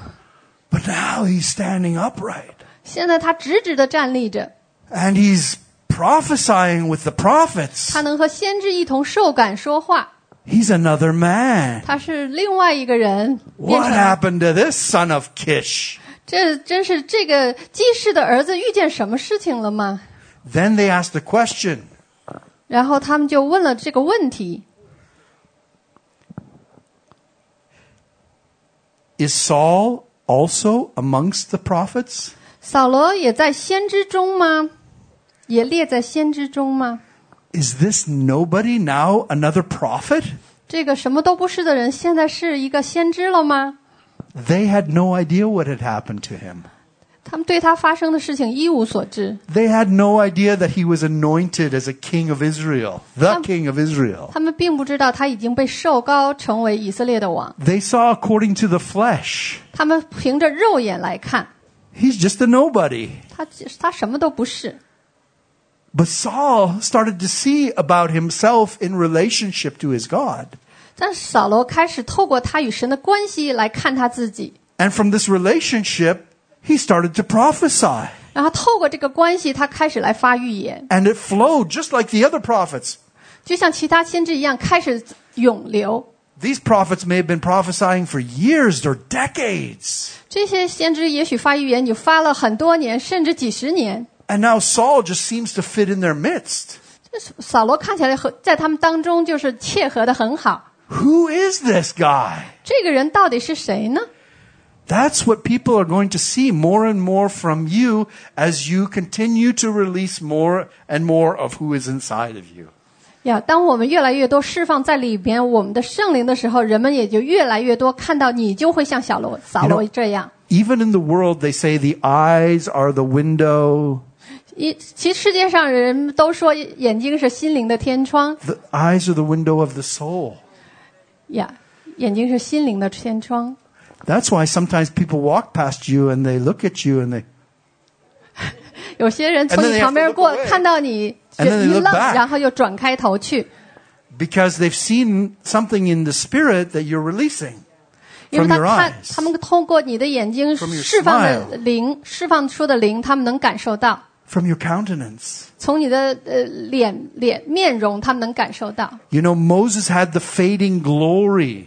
[SPEAKER 3] But now he's standing upright.
[SPEAKER 2] 现在他直直的站立着，
[SPEAKER 3] And he's prophesying with the prophets.
[SPEAKER 2] 他能和先知一同受感说话。
[SPEAKER 3] He's another man.
[SPEAKER 2] 他是另外一个人变
[SPEAKER 3] What
[SPEAKER 2] 成。
[SPEAKER 3] happened to this son of Kish?
[SPEAKER 2] 这真是这个祭司的儿子遇见什么事情了吗？
[SPEAKER 3] Then they asked a question
[SPEAKER 2] 然后他们就问了这个问题：
[SPEAKER 3] Is Saul also amongst the prophets?
[SPEAKER 2] 扫罗也在先知中吗？也列在先知中吗？
[SPEAKER 3] Is this nobody now another prophet?
[SPEAKER 2] 这个什么都不是的人，现在是一个先知了吗？
[SPEAKER 3] They had no idea what had happened to him.
[SPEAKER 2] 他们对他发生的事情一无所知，
[SPEAKER 3] They had no idea that he was anointed as a king of Israel, the
[SPEAKER 2] Um,
[SPEAKER 3] king of Israel.
[SPEAKER 2] 他们并不知道他已经被受高成为以色列的王。
[SPEAKER 3] They saw according to the flesh.
[SPEAKER 2] 他们凭着肉眼来看，
[SPEAKER 3] He's just a nobody.
[SPEAKER 2] 他他什么都不是。
[SPEAKER 3] But Saul started to see about himself in relationship to his God.
[SPEAKER 2] 但是扫罗开始透过他与神的关系来看他自己，
[SPEAKER 3] And from this relationship, he started to prophesy.
[SPEAKER 2] 然后透过这个关系，他开始来发预言，
[SPEAKER 3] And it flowed just like the other prophets.
[SPEAKER 2] 就像其他先知一样，开始涌流。
[SPEAKER 3] These prophets may have been prophesying for years or decades.
[SPEAKER 2] 这些先知也许发预言，你发了很多年，甚至几十年。
[SPEAKER 3] And now Saul just seems to fit in their midst.
[SPEAKER 2] 这扫罗看起来和在他们当中就是切合的很好。
[SPEAKER 3] Who is this guy?
[SPEAKER 2] 这个人到底是谁呢？
[SPEAKER 3] That's what people are going to see more and more from you as you continue to release more and more of who is inside of you.
[SPEAKER 2] 呀，当我们越来越多释放在里边我们的圣灵的时候，人们也就越来越多看到你，就会像小罗扫罗
[SPEAKER 3] You know-
[SPEAKER 2] 这样。
[SPEAKER 3] Even in the world, they say the eyes are the window.
[SPEAKER 2] 一，其实世界上人都说眼睛是心灵的天窗
[SPEAKER 3] The eyes are the window of the soul.
[SPEAKER 2] 呀，眼睛是心灵的天窗。
[SPEAKER 3] That's why sometimes people walk past you and they look at you and they,
[SPEAKER 2] 有些人
[SPEAKER 3] And
[SPEAKER 2] 从
[SPEAKER 3] then
[SPEAKER 2] 你
[SPEAKER 3] they have
[SPEAKER 2] 旁
[SPEAKER 3] to
[SPEAKER 2] 边
[SPEAKER 3] look
[SPEAKER 2] 过，
[SPEAKER 3] away.
[SPEAKER 2] 看到你
[SPEAKER 3] And
[SPEAKER 2] 就
[SPEAKER 3] then they
[SPEAKER 2] 一
[SPEAKER 3] look
[SPEAKER 2] 愣，
[SPEAKER 3] back.
[SPEAKER 2] 然后又转开头去，
[SPEAKER 3] because they've seen something in the spirit that you're releasing
[SPEAKER 2] 因为
[SPEAKER 3] from
[SPEAKER 2] 他
[SPEAKER 3] your
[SPEAKER 2] 看
[SPEAKER 3] eyes,
[SPEAKER 2] 他们通过你的眼睛
[SPEAKER 3] From your
[SPEAKER 2] 释放的
[SPEAKER 3] smile.
[SPEAKER 2] 灵，释放出的灵，他们能感受到。
[SPEAKER 3] from your countenance.
[SPEAKER 2] 从你的呃脸脸面容，他们能感受到。
[SPEAKER 3] You know, Moses had the fading glory.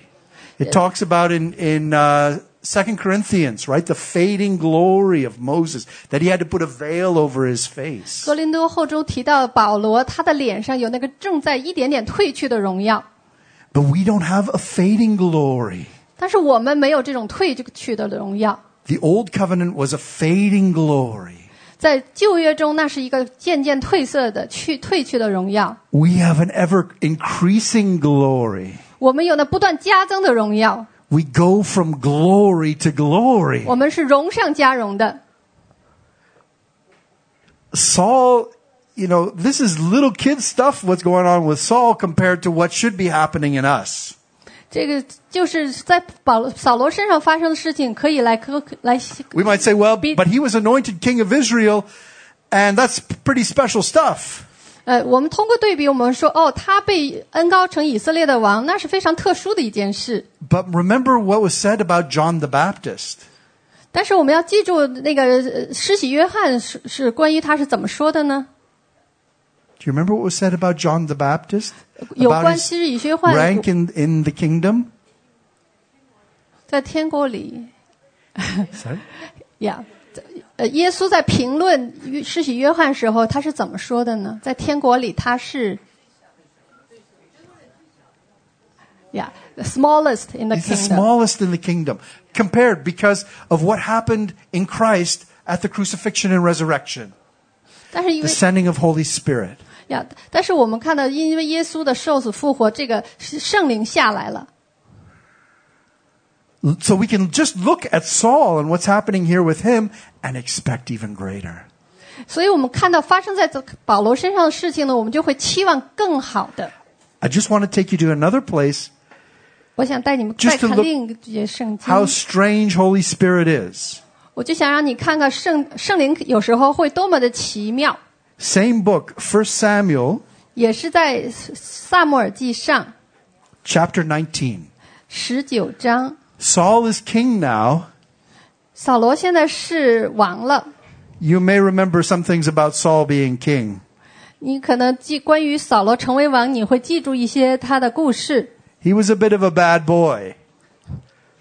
[SPEAKER 3] It talks about in, in, uh, 2 Corinthians, right? The fading glory of Moses, that he had to put a veil over his face.
[SPEAKER 2] 哥林多后中提到保罗，他的脸上有那个正在一点点褪去的荣耀，
[SPEAKER 3] But we don't have a fading glory.
[SPEAKER 2] 但是我们没有这种褪去的荣耀。
[SPEAKER 3] The old covenant was a fading glory.
[SPEAKER 2] 在旧约中，那是一个渐渐褪色的、去褪去的荣耀。
[SPEAKER 3] We have an ever increasing glory.
[SPEAKER 2] 我们有那不断加增的荣耀，
[SPEAKER 3] We go from glory to glory.
[SPEAKER 2] 我们是荣上加荣的。
[SPEAKER 3] Saul, you know, this is little kid stuff what's going on with Saul compared to what should be happening in us.
[SPEAKER 2] 这个就是在保扫罗身上发生的事情，可以来可来
[SPEAKER 3] We might say, well, but he was anointed king of Israel, and that's pretty special stuff.
[SPEAKER 2] 呃，我们通过对比，我们说，哦，他被恩高成以色列的王，那是非常特殊的一件事。
[SPEAKER 3] But remember what was said about John the Baptist.
[SPEAKER 2] 但是我们要记住，那个呃施洗约翰是是关于他是怎么说的呢？
[SPEAKER 3] Do you remember what was said about John the Baptist?
[SPEAKER 2] 有
[SPEAKER 3] About
[SPEAKER 2] 关
[SPEAKER 3] his
[SPEAKER 2] 施洗约翰
[SPEAKER 3] rank in, in the kingdom?
[SPEAKER 2] 在天国里
[SPEAKER 3] Sorry?
[SPEAKER 2] 呀。呃，耶稣在评论施洗约翰时候，他是怎么说的呢？在天国里，他是呀、the smallest in the
[SPEAKER 3] He's the
[SPEAKER 2] kingdom。
[SPEAKER 3] smallest in the kingdom compared because of what happened in Christ at the crucifixion and resurrection,
[SPEAKER 2] 但是因
[SPEAKER 3] the
[SPEAKER 2] 为
[SPEAKER 3] sending of Holy Spirit.
[SPEAKER 2] 呀，但是我们看到，因为耶稣的受死复活，这个是圣灵下来了。
[SPEAKER 3] So we can just look at Saul and what's happening here with him and expect even greater.
[SPEAKER 2] 所以我们看到发生在这保罗身上的事情呢，我们就会期望更好的。
[SPEAKER 3] I just want to take you to another place
[SPEAKER 2] 我想带你们
[SPEAKER 3] Just
[SPEAKER 2] 再
[SPEAKER 3] to
[SPEAKER 2] 看
[SPEAKER 3] look
[SPEAKER 2] 另一节圣经，
[SPEAKER 3] how strange Holy Spirit is.
[SPEAKER 2] 我就想让你看看圣圣灵有时候会多么的奇妙。
[SPEAKER 3] Same book, 1 Samuel
[SPEAKER 2] 也是在萨母尔记上
[SPEAKER 3] chapter 19.
[SPEAKER 2] 十九章，
[SPEAKER 3] Saul is king now.
[SPEAKER 2] 扫罗现在是王了。
[SPEAKER 3] You may remember some things about Saul being king.
[SPEAKER 2] 你可能记关于扫罗成为王，你会记住一些他的故事。
[SPEAKER 3] He was a bit of a bad boy.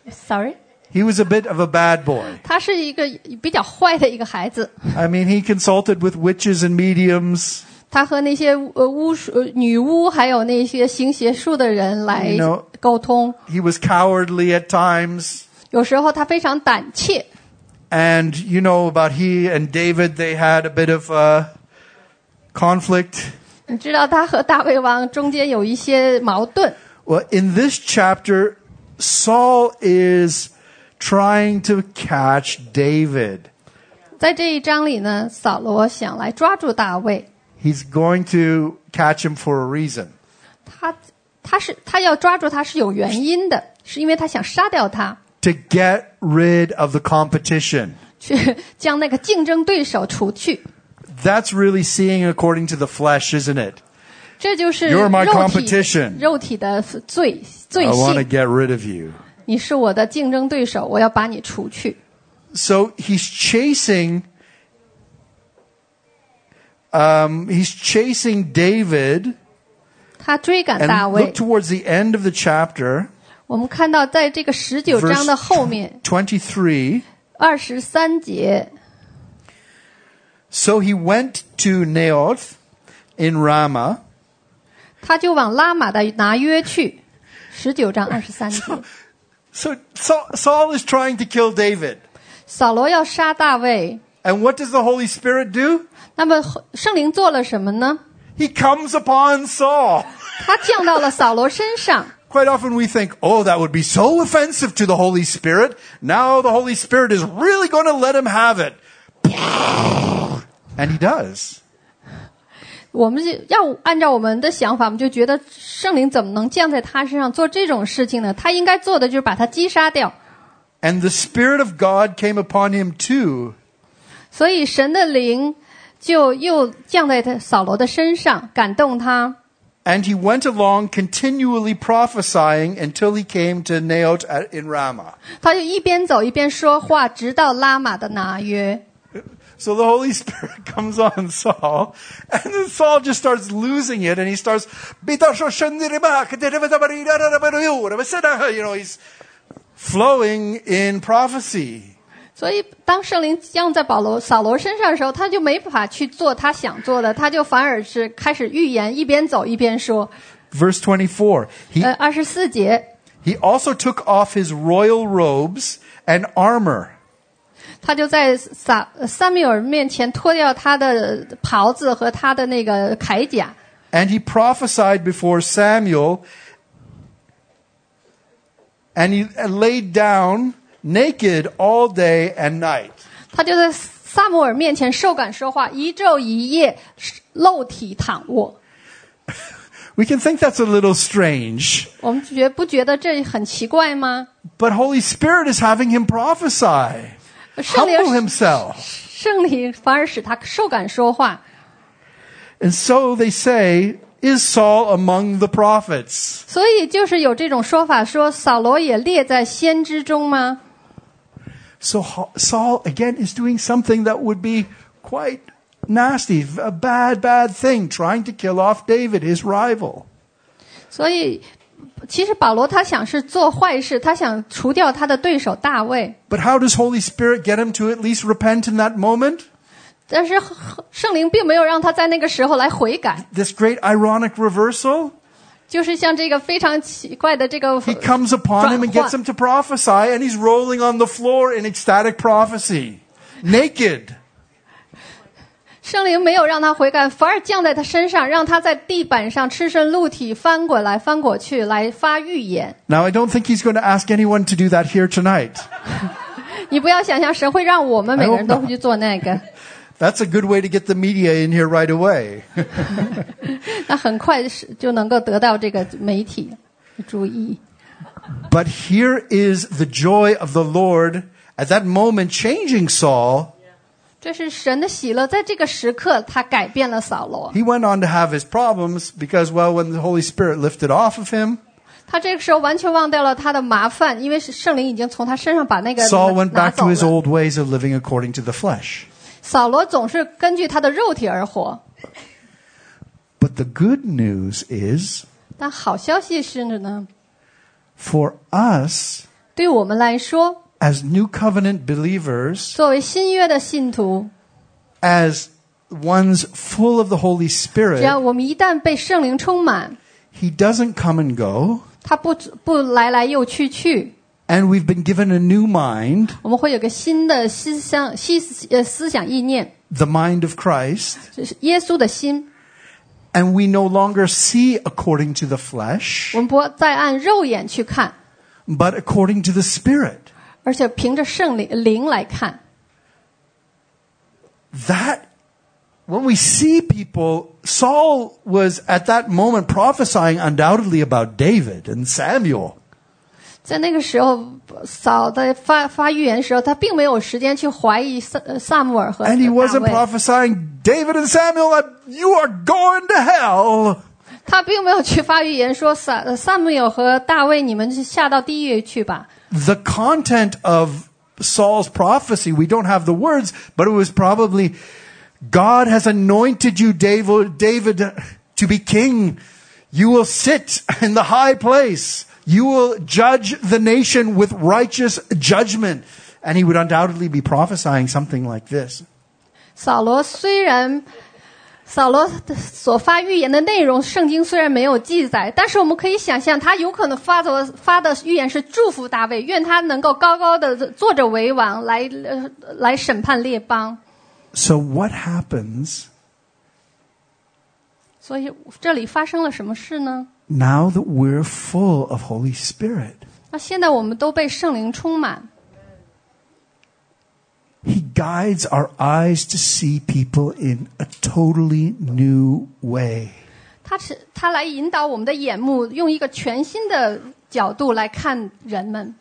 [SPEAKER 2] Sorry，
[SPEAKER 3] He was a bit of a bad boy.
[SPEAKER 2] 他是一个比较坏的一个孩子。
[SPEAKER 3] I mean, he consulted with witches and mediums.
[SPEAKER 2] 他和那些呃巫术、呃女巫，还有那些行邪术的人来
[SPEAKER 3] You know-
[SPEAKER 2] 沟通。
[SPEAKER 3] He was cowardly at times.
[SPEAKER 2] 有时候他非常胆怯。
[SPEAKER 3] And you know about he and David, they had a bit of uh, conflict.
[SPEAKER 2] 你知道他和大卫王中间有一些矛盾。
[SPEAKER 3] Well, in this chapter, Saul is trying to catch David.
[SPEAKER 2] 在这一章里呢，扫罗想来抓住大卫，
[SPEAKER 3] He's going to catch him for a reason.
[SPEAKER 2] 他他是他要抓住他是有原因的，是因为他想杀掉他，
[SPEAKER 3] To get rid of the competition.
[SPEAKER 2] 去将那个竞争对手除去。
[SPEAKER 3] That's really seeing according to the flesh, isn't it?
[SPEAKER 2] 这就是
[SPEAKER 3] You're my
[SPEAKER 2] 肉体
[SPEAKER 3] competition.
[SPEAKER 2] 肉体的罪罪
[SPEAKER 3] I want to
[SPEAKER 2] 性。
[SPEAKER 3] get rid of you.
[SPEAKER 2] 你是我的竞争对手，我要把你除去。
[SPEAKER 3] So he's chasing. Um, he's chasing David,
[SPEAKER 2] 他追赶大
[SPEAKER 3] and
[SPEAKER 2] 卫
[SPEAKER 3] look。towards the end of the chapter,
[SPEAKER 2] 我们看到，在这个十九章的
[SPEAKER 3] verse
[SPEAKER 2] 后面
[SPEAKER 3] twenty-three.
[SPEAKER 2] 二十三节，
[SPEAKER 3] So he went to Naoth in Ramah,
[SPEAKER 2] 他就往拉玛的拿约去。十九章二十三节，
[SPEAKER 3] So Saul, Saul is trying to kill David.
[SPEAKER 2] 扫罗要杀大卫，
[SPEAKER 3] And what does the Holy Spirit do?
[SPEAKER 2] 那么圣灵做了什么呢？
[SPEAKER 3] He comes upon Saul.
[SPEAKER 2] 他降到了扫罗身上。
[SPEAKER 3] Quite often we think, oh, that would be so offensive to the Holy Spirit. Now the Holy Spirit is really going to let him have it. And he does.
[SPEAKER 2] 我们就要按照我们的想法，我们就觉得圣灵怎么能降在他身上做这种事情呢？他应该做的就是把他击杀掉。
[SPEAKER 3] And the Spirit of God came upon him too.
[SPEAKER 2] 所以神的灵就又降在他扫罗的身上，感动他。
[SPEAKER 3] And he went along continually prophesying until he came to Naot at, in Ramah.
[SPEAKER 2] 他就一边走一边说话，直到拉玛的拿约。
[SPEAKER 3] So the Holy Spirit comes on Saul, and then Saul just starts losing it, and he starts, you know, he's flowing in prophecy.
[SPEAKER 2] 所以，当圣灵降在保罗、扫罗身上的时候，他就没法去做他想做的，他就反而是开始预言，一边走一边说。
[SPEAKER 3] Verse 24, he,
[SPEAKER 2] 呃，二十四节，
[SPEAKER 3] he also took off his royal robes and armor.
[SPEAKER 2] 他就在撒撒缪尔面前脱掉他的袍子和他的那个铠甲，
[SPEAKER 3] And he prophesied before Samuel, and he laid down naked all day and night.
[SPEAKER 2] 他就在撒母耳面前受感说话，一昼一夜露体躺卧。
[SPEAKER 3] We can think that's a little strange,
[SPEAKER 2] 我们觉不觉得这很奇怪吗？
[SPEAKER 3] but Holy Spirit is having him prophesy,
[SPEAKER 2] 圣灵
[SPEAKER 3] humble himself.
[SPEAKER 2] 圣灵反而使他受感说话。
[SPEAKER 3] And so they say, is Saul among the prophets?
[SPEAKER 2] 所以就是有这种说法，说扫罗也列在先知中吗？
[SPEAKER 3] So Ho- Saul again is doing something that would be quite nasty, a bad, bad thing, trying to kill off David, his rival.
[SPEAKER 2] 所以， 其实保罗他想是做坏事，他想除掉他的对手大卫，
[SPEAKER 3] But how does Holy Spirit get him to at least repent in that moment?
[SPEAKER 2] 但是圣灵并没有让他在那个时候来悔改，
[SPEAKER 3] This great ironic reversal.
[SPEAKER 2] 就是像这个非常奇怪的这个
[SPEAKER 3] He comes upon him and gets him to prophesy, and he's rolling on the floor in ecstatic prophecy, naked.
[SPEAKER 2] 圣灵没有让他悔改，反而降在他身上，让他在地板上赤身露体翻过来翻过去来发预言。
[SPEAKER 3] Now, I don't think he's going to ask anyone to do that here tonight.
[SPEAKER 2] 你不要想象神会让我们每个人都会去做那个，
[SPEAKER 3] That's a good way to get the media in here right away.
[SPEAKER 2] 那很快是就能够得到这个媒体的注意。
[SPEAKER 3] But here is the joy of the Lord at that moment changing Saul.
[SPEAKER 2] 这是神的喜乐，在这个时刻，他改变了扫罗。
[SPEAKER 3] He went on to have his problems because, well, when the Holy Spirit lifted off of him,
[SPEAKER 2] 他这个时候完全忘掉了他的麻烦，因为是圣灵已经从他身上把那个
[SPEAKER 3] Saul went
[SPEAKER 2] 拿
[SPEAKER 3] back to
[SPEAKER 2] 走
[SPEAKER 3] his
[SPEAKER 2] 了。
[SPEAKER 3] old ways of living according to the flesh.
[SPEAKER 2] 扫罗总是根据他的肉体而活，
[SPEAKER 3] But the good news is
[SPEAKER 2] 但好消息是呢，
[SPEAKER 3] For us,
[SPEAKER 2] 对于我们来说，
[SPEAKER 3] as New Covenant believers,
[SPEAKER 2] 作为新约的信徒，
[SPEAKER 3] as ones full of the Holy
[SPEAKER 2] 只要
[SPEAKER 3] Spirit,
[SPEAKER 2] 我们一旦被圣灵充满，
[SPEAKER 3] He doesn't come and go.
[SPEAKER 2] 他不不来来又去去，
[SPEAKER 3] And we've been given a new mind,
[SPEAKER 2] 我们会有个新的思想、思呃思想意念，
[SPEAKER 3] the mind of Christ.
[SPEAKER 2] 这是耶稣的心。
[SPEAKER 3] And we no longer see according to the flesh,
[SPEAKER 2] 我们不再按肉眼去看，
[SPEAKER 3] but according to the Spirit.
[SPEAKER 2] 而且凭着圣灵灵来看。
[SPEAKER 3] That, when we see people, Saul was at that moment prophesying undoubtedly about David and Samuel.
[SPEAKER 2] 在那个时候，扫在发发预言的时候，他并没有时间去怀疑萨呃萨姆尔和
[SPEAKER 3] And he
[SPEAKER 2] 大
[SPEAKER 3] wasn't
[SPEAKER 2] 卫，
[SPEAKER 3] prophesying, David and Samuel, uh, you are going to hell.
[SPEAKER 2] 他并没有去发预言说萨呃萨姆尔和大卫，你们是下到地狱去吧。
[SPEAKER 3] The content of Saul's prophecy, we don't have the words, but it was probably, God has anointed you, David, David, to be king. You will sit in the high place. You will judge the nation with righteous judgment. And he would undoubtedly be prophesying something like this.
[SPEAKER 2] 扫罗虽然 扫罗所发预言的内容，圣经虽然没有记载，但是我们可以想象，他有可能发的发的预言是祝福大卫，愿他能够高高的坐着为王，来呃来审判列邦。
[SPEAKER 3] So what happens
[SPEAKER 2] 所以这里发生了什么事呢
[SPEAKER 3] ？now that we're full of Holy Spirit?
[SPEAKER 2] 那现在我们都被圣灵充满
[SPEAKER 3] guides our eyes to see people in a totally new way.
[SPEAKER 2] 他是他来引导我们的眼目，用一个全新的角度来看人们。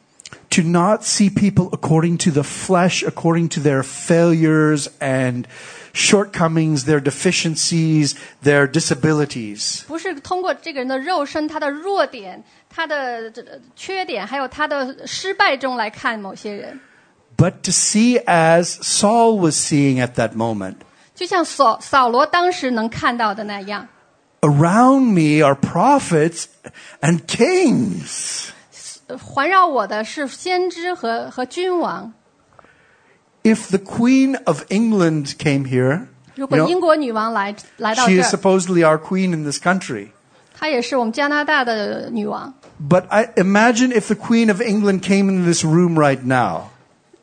[SPEAKER 3] To not see people according to the flesh, according to their failures and shortcomings, their deficiencies, their disabilities.
[SPEAKER 2] 不是通过这个人的肉身、他的弱点、他的这缺点，还有他的失败中来看某些人，
[SPEAKER 3] But to see as Saul was seeing at that moment.
[SPEAKER 2] 就像扫扫罗当时能看到的那样。
[SPEAKER 3] Around me are prophets and kings.
[SPEAKER 2] 呃环绕我的是先知和和君王。
[SPEAKER 3] If the Queen of England came here,
[SPEAKER 2] 如
[SPEAKER 3] you
[SPEAKER 2] 果
[SPEAKER 3] know,
[SPEAKER 2] 英国女王来来到
[SPEAKER 3] she
[SPEAKER 2] 这
[SPEAKER 3] is
[SPEAKER 2] 儿，
[SPEAKER 3] supposedly our queen in this country.
[SPEAKER 2] 她也是我们加拿大的女王。
[SPEAKER 3] But I imagine if the Queen of England came in this room right now.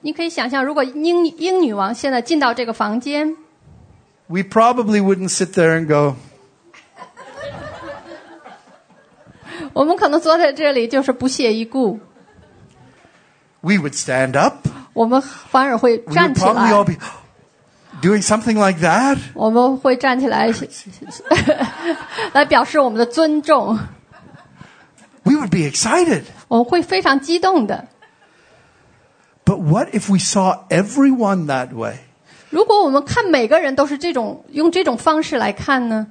[SPEAKER 2] 你可以想象，如果英英女王现在进到这个房间，
[SPEAKER 3] we probably wouldn't sit there and go,
[SPEAKER 2] 我们可能坐在这里就是不屑一顾，
[SPEAKER 3] we would stand up.
[SPEAKER 2] 我们反而会
[SPEAKER 3] We
[SPEAKER 2] 站
[SPEAKER 3] would
[SPEAKER 2] 起
[SPEAKER 3] probably
[SPEAKER 2] 来
[SPEAKER 3] all，be doing something like that.
[SPEAKER 2] 我们会站起来来表示我们的尊重，
[SPEAKER 3] We would be excited.
[SPEAKER 2] 我们会非常激动的。
[SPEAKER 3] But what if we saw everyone that way?
[SPEAKER 2] 如果我们看每个人都是这种用这种方式来看呢？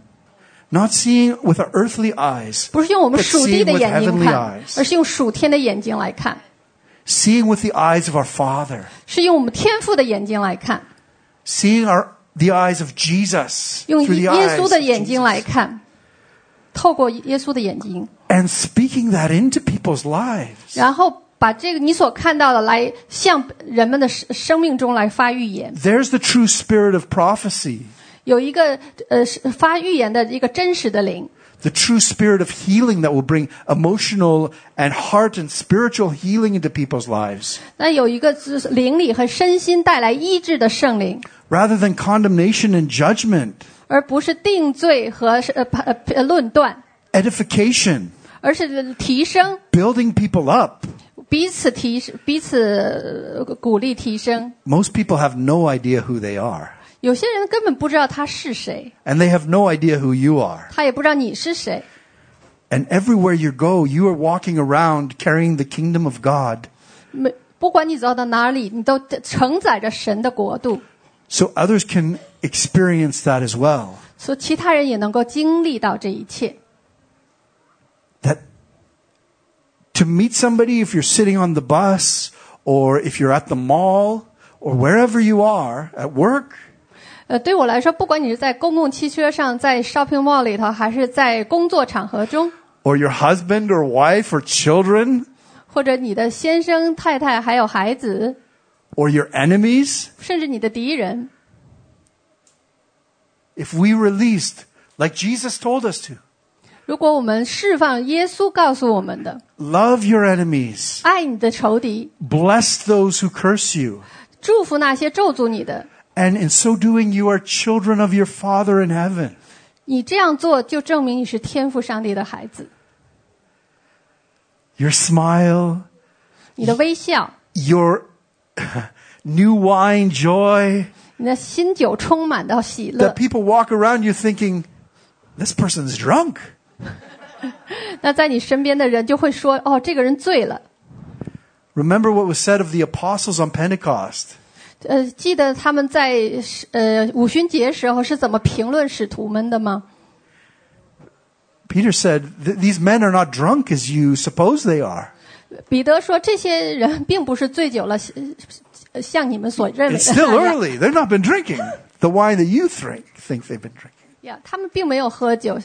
[SPEAKER 3] Not seeing with our earthly eyes,
[SPEAKER 2] 不是用我们
[SPEAKER 3] but
[SPEAKER 2] 属地
[SPEAKER 3] seeing
[SPEAKER 2] 的
[SPEAKER 3] with
[SPEAKER 2] 眼睛
[SPEAKER 3] heavenly
[SPEAKER 2] 看，
[SPEAKER 3] eyes.
[SPEAKER 2] 而是用属天的眼睛来看，
[SPEAKER 3] Seeing with the eyes of our Father.
[SPEAKER 2] 是用我们天赋的眼睛来看，
[SPEAKER 3] Seeing our, the eyes of Jesus.
[SPEAKER 2] 用
[SPEAKER 3] Through
[SPEAKER 2] 耶
[SPEAKER 3] the
[SPEAKER 2] 耶
[SPEAKER 3] eyes
[SPEAKER 2] 稣
[SPEAKER 3] of
[SPEAKER 2] 的眼睛
[SPEAKER 3] Jesus.
[SPEAKER 2] 来看，透过耶稣的眼睛，
[SPEAKER 3] And speaking that into people's lives.
[SPEAKER 2] 然后 把这个你所看到的来向人们的生生命中来发预言。
[SPEAKER 3] There's the true spirit of prophecy.
[SPEAKER 2] 有一个呃是发预言的一个真实的灵，
[SPEAKER 3] the true spirit of healing that will bring emotional and heart and spiritual healing into people's lives
[SPEAKER 2] 那有一个是灵里和身心带来医治的圣灵，
[SPEAKER 3] rather than condemnation and judgment,
[SPEAKER 2] 而不是定罪和是呃判呃论断，
[SPEAKER 3] edification,
[SPEAKER 2] 而是提升
[SPEAKER 3] building people up.
[SPEAKER 2] 彼此提彼此呃鼓励提升。
[SPEAKER 3] Most people have no idea who they are,
[SPEAKER 2] 有些人根本不知道他是谁，
[SPEAKER 3] and they have no idea who you are.
[SPEAKER 2] 他也不知道你是谁。
[SPEAKER 3] And everywhere you go, you are walking around carrying the kingdom of God
[SPEAKER 2] 没不管你走到哪里，你都承载着神的国度，
[SPEAKER 3] so others can experience that as well.
[SPEAKER 2] 所以其他人也能够经历到这一切。
[SPEAKER 3] to meet somebody if you're sitting on the bus or if you're at the mall or wherever you are at work
[SPEAKER 2] 呃，对我来说，不管你是在公共汽车上，在 shopping mall 里头，还是在工作场合中，
[SPEAKER 3] or your husband or wife or children
[SPEAKER 2] 或者你的先生、太太还有孩子，
[SPEAKER 3] or your enemies,
[SPEAKER 2] 甚至你的敌人，
[SPEAKER 3] if we released, like Jesus told us to,
[SPEAKER 2] 如果我们释放耶稣告诉我们的，
[SPEAKER 3] love your enemies,
[SPEAKER 2] 爱你的仇敌，
[SPEAKER 3] bless those who curse you,
[SPEAKER 2] 祝福那些咒诅你的，
[SPEAKER 3] and in so doing, you are children of your Father in heaven.
[SPEAKER 2] 你这样做就证明你是天赋上帝的孩子。
[SPEAKER 3] Your smile,
[SPEAKER 2] 你的微笑，
[SPEAKER 3] your new wine joy,
[SPEAKER 2] 你的新酒充满到喜
[SPEAKER 3] that
[SPEAKER 2] 乐，
[SPEAKER 3] people walk around you thinking, this person's drunk.
[SPEAKER 2] 那在你身边的人就会说：“哦，这个人醉了。
[SPEAKER 3] Remember what was said of the apostles on Pentecost.
[SPEAKER 2] ”呃，记得他们在呃五旬节时候是怎么评论使徒们的吗？
[SPEAKER 3] Peter said, "Th- These men are not drunk as you suppose they are.
[SPEAKER 2] 彼得说：“这些人并不是醉酒了，呃像你们所认为
[SPEAKER 3] It's
[SPEAKER 2] 的
[SPEAKER 3] still
[SPEAKER 2] 那样。
[SPEAKER 3] early. They've not been drinking the wine that you think, think they've been drinking.
[SPEAKER 2] 呀，他们并没有喝酒，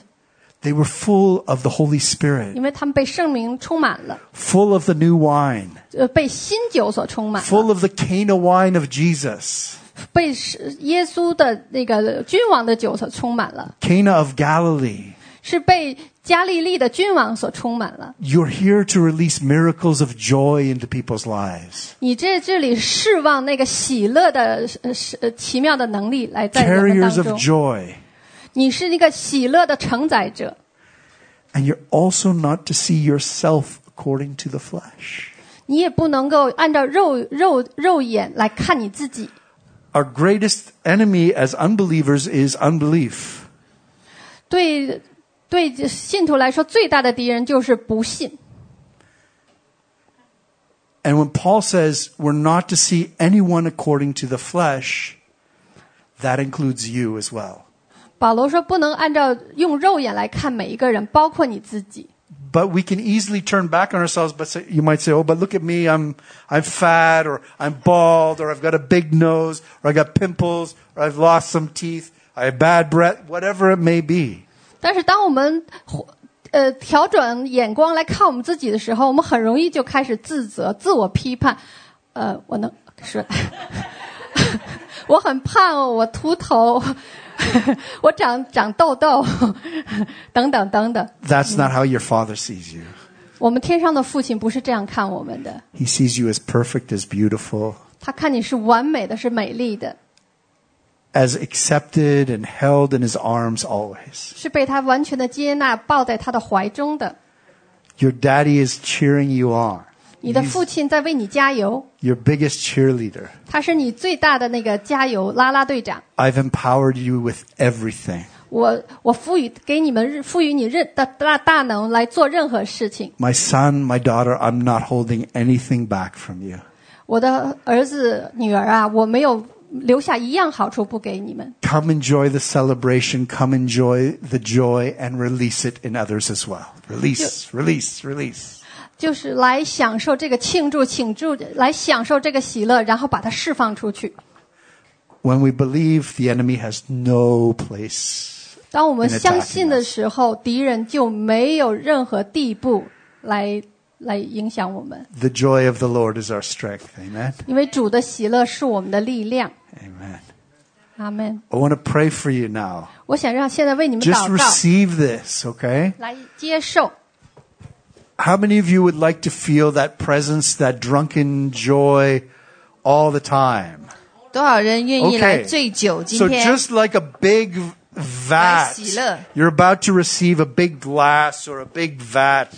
[SPEAKER 3] They were full of the Holy Spirit,
[SPEAKER 2] 因为他们被圣灵充满了，
[SPEAKER 3] full of the new wine,
[SPEAKER 2] 呃，被新酒所充满了，
[SPEAKER 3] full of the Cana wine of Jesus,
[SPEAKER 2] 被是耶稣的那个君王的酒所充满了，
[SPEAKER 3] Cana of Galilee.
[SPEAKER 2] 是被加利利的君王所充满了。
[SPEAKER 3] You're here to release miracles of joy into people's lives.
[SPEAKER 2] 你这这里释放那个喜乐的呃是呃奇妙的能力来在人们当
[SPEAKER 3] Carriers of
[SPEAKER 2] 中，
[SPEAKER 3] joy.
[SPEAKER 2] 你是那个喜乐的承载者。
[SPEAKER 3] And you're also not to see yourself according to the flesh.
[SPEAKER 2] 你也不能够按照肉肉肉眼来看你自己。
[SPEAKER 3] Our greatest enemy as unbelievers is unbelief.
[SPEAKER 2] 对对信徒来说，最大的敌人就是不信。
[SPEAKER 3] And when Paul says we're not to see anyone according to the flesh, that includes you as well.
[SPEAKER 2] 保罗说，不能按照用肉眼来看每一个人，包括你自己。
[SPEAKER 3] But we can easily turn back on ourselves. But say, you might say, "Oh, but look at me! I'm I'm fat, or I'm bald, or I've got a big nose, or I got pimples, or I've lost some teeth, I have bad breath, whatever it may be."
[SPEAKER 2] 但是当我们呃调转眼光来看我们自己的时候，我们很容易就开始自责、自我批判。呃，我能是，我很胖，我秃头， 我长长痘痘，等等等等。
[SPEAKER 3] That's not how your Father sees you.
[SPEAKER 2] 我们天上的父亲不是这样看我们的，
[SPEAKER 3] He sees you as perfect, as beautiful,
[SPEAKER 2] 他看你是完美的，是美丽的，
[SPEAKER 3] as accepted and held in His arms always.
[SPEAKER 2] 是被他完全的接纳，抱在他的怀中的。
[SPEAKER 3] Your daddy is cheering you on.
[SPEAKER 2] 你的父亲在为你加油，
[SPEAKER 3] Your biggest cheerleader.
[SPEAKER 2] 他是你最大的那个加油啦啦队长。
[SPEAKER 3] I've empowered you with everything.
[SPEAKER 2] 我我赋予给你们赋予你任的大大能来做任何事情。
[SPEAKER 3] My son, my daughter, I'm not holding anything back from you.
[SPEAKER 2] 我的儿子女儿啊，我没有留下一样好处不给你们。
[SPEAKER 3] Come enjoy the celebration. Come enjoy the joy and release it in others as well. Release, release, release.
[SPEAKER 2] 就是来享受这个庆祝、庆祝，来享受这个喜乐，然后把它释放出去。
[SPEAKER 3] When we believe, the enemy has no place.
[SPEAKER 2] 当我们
[SPEAKER 3] In attacking
[SPEAKER 2] 相信的时候，敌人就没有任何地步来来影响我们，
[SPEAKER 3] The joy of the Lord is our strength. Amen.
[SPEAKER 2] 因为主的喜乐是我们的力量。
[SPEAKER 3] Amen.
[SPEAKER 2] 阿门。
[SPEAKER 3] I want to pray for you now.
[SPEAKER 2] 我想让现在为你们
[SPEAKER 3] Just
[SPEAKER 2] 祷告，
[SPEAKER 3] receive this, okay?
[SPEAKER 2] 来接受。
[SPEAKER 3] How many of you would like to feel that presence, that drunken joy all the time?
[SPEAKER 1] 多少人愿意
[SPEAKER 3] Okay.
[SPEAKER 1] 来醉酒？今
[SPEAKER 3] So
[SPEAKER 1] 天
[SPEAKER 3] just like a big vat,
[SPEAKER 1] 来喜乐。
[SPEAKER 3] you're about to receive a big glass or a big vat.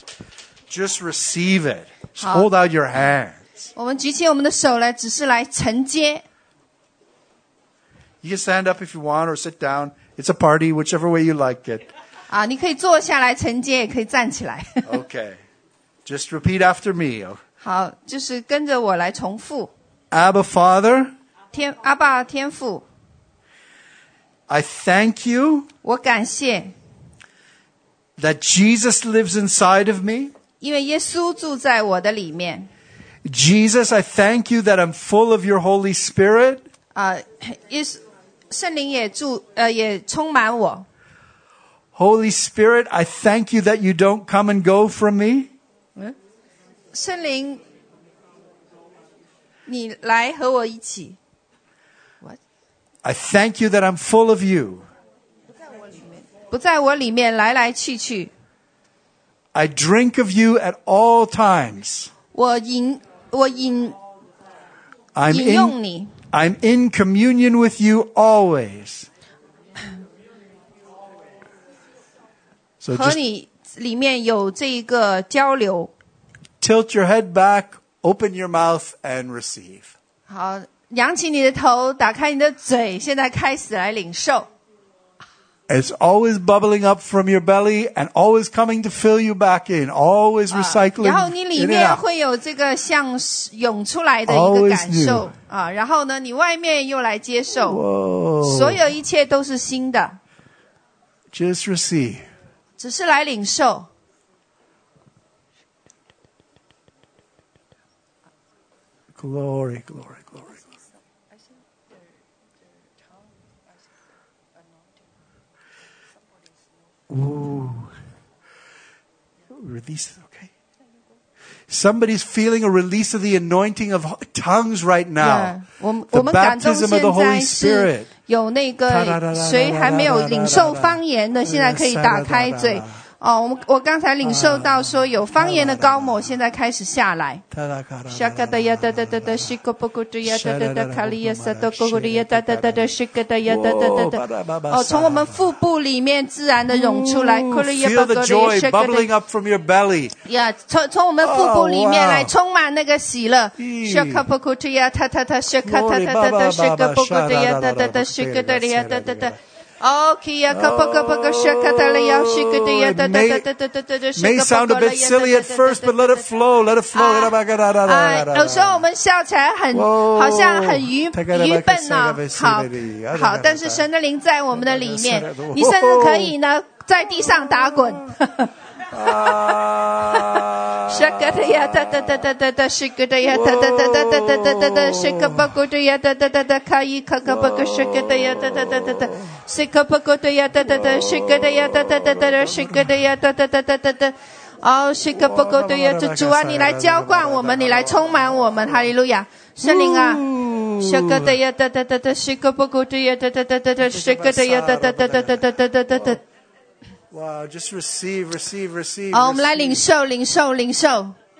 [SPEAKER 3] Just receive it. Just
[SPEAKER 1] 好。
[SPEAKER 3] hold out your hands.
[SPEAKER 1] 我们举起我们的手来，只是来承接。
[SPEAKER 3] You can stand up if you want or sit down. It's a party, whichever way you like it.
[SPEAKER 1] 啊，你可以坐下来承接，也可以站起来。
[SPEAKER 3] Okay. Just repeat after me.
[SPEAKER 1] 好，就是跟着我来重复。
[SPEAKER 3] Abba Father,
[SPEAKER 1] 天阿爸天父，
[SPEAKER 3] I thank you
[SPEAKER 1] 我感谢，
[SPEAKER 3] that Jesus lives inside of me.
[SPEAKER 1] 因为耶稣住在我的里面。
[SPEAKER 3] Jesus, I thank you that I'm full of your Holy Spirit.
[SPEAKER 1] 啊，耶稣圣灵也住，呃，也充满我。
[SPEAKER 3] Holy Spirit, I thank you that you don't come and go from me.
[SPEAKER 1] 圣灵，你来和我一起。
[SPEAKER 3] I thank you that I'm full of you.
[SPEAKER 1] 不在我里面来来去去，
[SPEAKER 3] I drink of you at all times.
[SPEAKER 1] 我饮我饮
[SPEAKER 3] I'm
[SPEAKER 1] 饮用
[SPEAKER 3] in,
[SPEAKER 1] 你，
[SPEAKER 3] I'm in communion with you always. So
[SPEAKER 1] 和
[SPEAKER 3] just
[SPEAKER 1] 你里面有这一个交流。
[SPEAKER 3] tilt your head back, open your mouth, and receive.
[SPEAKER 1] 好，扬起你的头，打开你的嘴，现在开始来领受。
[SPEAKER 3] It's always bubbling up from your belly and always coming to fill you back in, always recycling
[SPEAKER 1] 然后你里
[SPEAKER 3] in and
[SPEAKER 1] 面
[SPEAKER 3] out.
[SPEAKER 1] 会有这个像涌出来的一个
[SPEAKER 3] Always
[SPEAKER 1] 感受啊，然后呢，你外面又来接受，
[SPEAKER 3] Whoa.
[SPEAKER 1] 所有一切都是新的，
[SPEAKER 3] Just receive.
[SPEAKER 1] 只是来领受。
[SPEAKER 3] Glory, glory, glory. Ooh. Release, okay. Somebody's feeling a release of the anointing of tongues right now.
[SPEAKER 1] 我们
[SPEAKER 3] The
[SPEAKER 1] 我们感动
[SPEAKER 3] baptism
[SPEAKER 1] 现
[SPEAKER 3] of the
[SPEAKER 1] 在
[SPEAKER 3] Holy
[SPEAKER 1] 是
[SPEAKER 3] Spirit.
[SPEAKER 1] 有那个谁还没有领受方言的，现在可以打开嘴。 哦，我们我刚才领受到说有方言的高某现在开始下来。沙嘎达呀哒哒哒哒，西格布古之呀哒哒哒，卡里呀萨多古古里呀哒哒哒哒，西格达呀哒哒哒哒。哦，从我们腹部里面自然的涌出来，呀
[SPEAKER 3] Feel
[SPEAKER 1] 巴
[SPEAKER 3] the joy bubbling up from your belly.
[SPEAKER 1] 呀，从从我们腹部里面
[SPEAKER 3] Oh.
[SPEAKER 1] 来充满那个喜乐。
[SPEAKER 3] 咦
[SPEAKER 1] 沙卡布古之呀，哒哒哒，西卡哒哒哒哒，西格布古之呀哒哒哒，西格达里呀哒哒哒。OK，有时候我们笑起来很好像很愚愚笨呢，好好。但是神的灵在我们的里面，你甚至可以呢在地上打滚。主 啊，你来浇灌我们，你来充满我们，哈利路亚，圣灵啊。谢个的呀，哒哒哒哒，谢个不够的呀，哒哒哒哒哒，谢个的呀，哒哒哒哒哒哒哒哒哒。
[SPEAKER 3] Wow, just receive, receive, receive.
[SPEAKER 1] 好，我们来领
[SPEAKER 3] receive.
[SPEAKER 1] 受，领受，领受。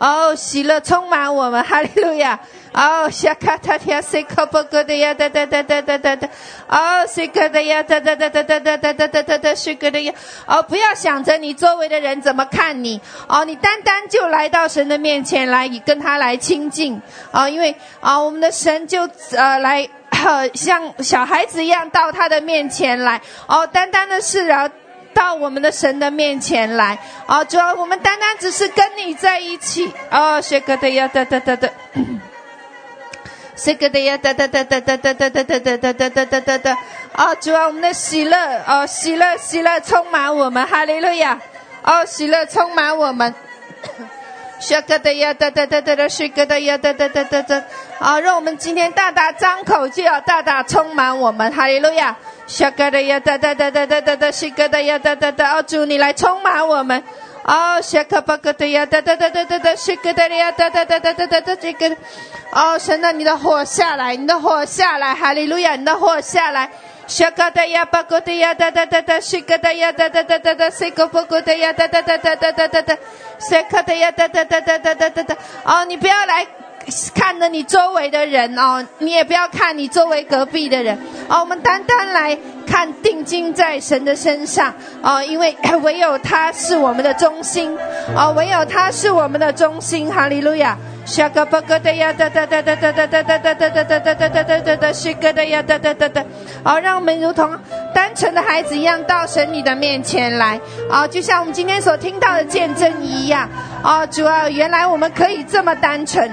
[SPEAKER 1] 哦，喜乐充满我们，哈利路亚！哦，夏卡塔提塞克波格的呀，哒哒哒哒哒哒哒！哦，塞克的呀，哒哒哒哒哒哒哒哒哒哒哒，是个的呀！哦，不要想着你周围的人怎么看你，哦，你单单就来到神的面前来，以跟他来亲近啊、因为啊、我们的神就呃来。像小孩子一样到他的面前来，哦，单单的是啊，到我们的神的面前来，啊，主要我们单单只是跟你在一起，哦，谢格的呀，哒哒哒哒。这个的呀，哒哒哒哒哒哒哒哒哒哒哒哒哒哒哒哒，啊，主啊，我们的喜乐，哦，喜乐，喜乐充满我们，哈利路亚，哦，喜乐充满我们。是个的呀，哒哒哒哒哒，是个的呀，哒哒哒哒哒。啊，让我们今天大大张口，就要大大充满我们，哈利路亚。是个的呀，哒哒哒哒哒哒哒，是个的呀，哒哒哒。哦，主你来充满我们。哦，是个巴个的呀，哒哒哒哒哒哒，是个的呀，哒哒哒哒哒哒哒，这个。哦，神啊，你的火下来，你的火下来，哈利路亚，你的火下来。是个的呀，巴个的呀，哒哒哒哒，是个的呀，哒哒哒哒哒，是个巴个的呀，哒哒哒哒哒哒哒哒，是个的呀，哒哒哒哒哒哒哒。哦，你不要来看着你周围的人哦，你也不要看你周围隔壁的人哦，我们单单来看定睛在神的身上哦，因为 唯有他是我们的中心哦，唯有他是我们的中心，哈利路亚。下个巴个的呀，哒哒哒哒哒哒哒哒哒哒哒哒哒哒哒哒哒哒，是个的呀，哒哒哒哒。好，让我们如同单纯的孩子一样到神女的面前来。啊就像我们今天所听到的见证一样。啊主啊原来我们可以这么单纯。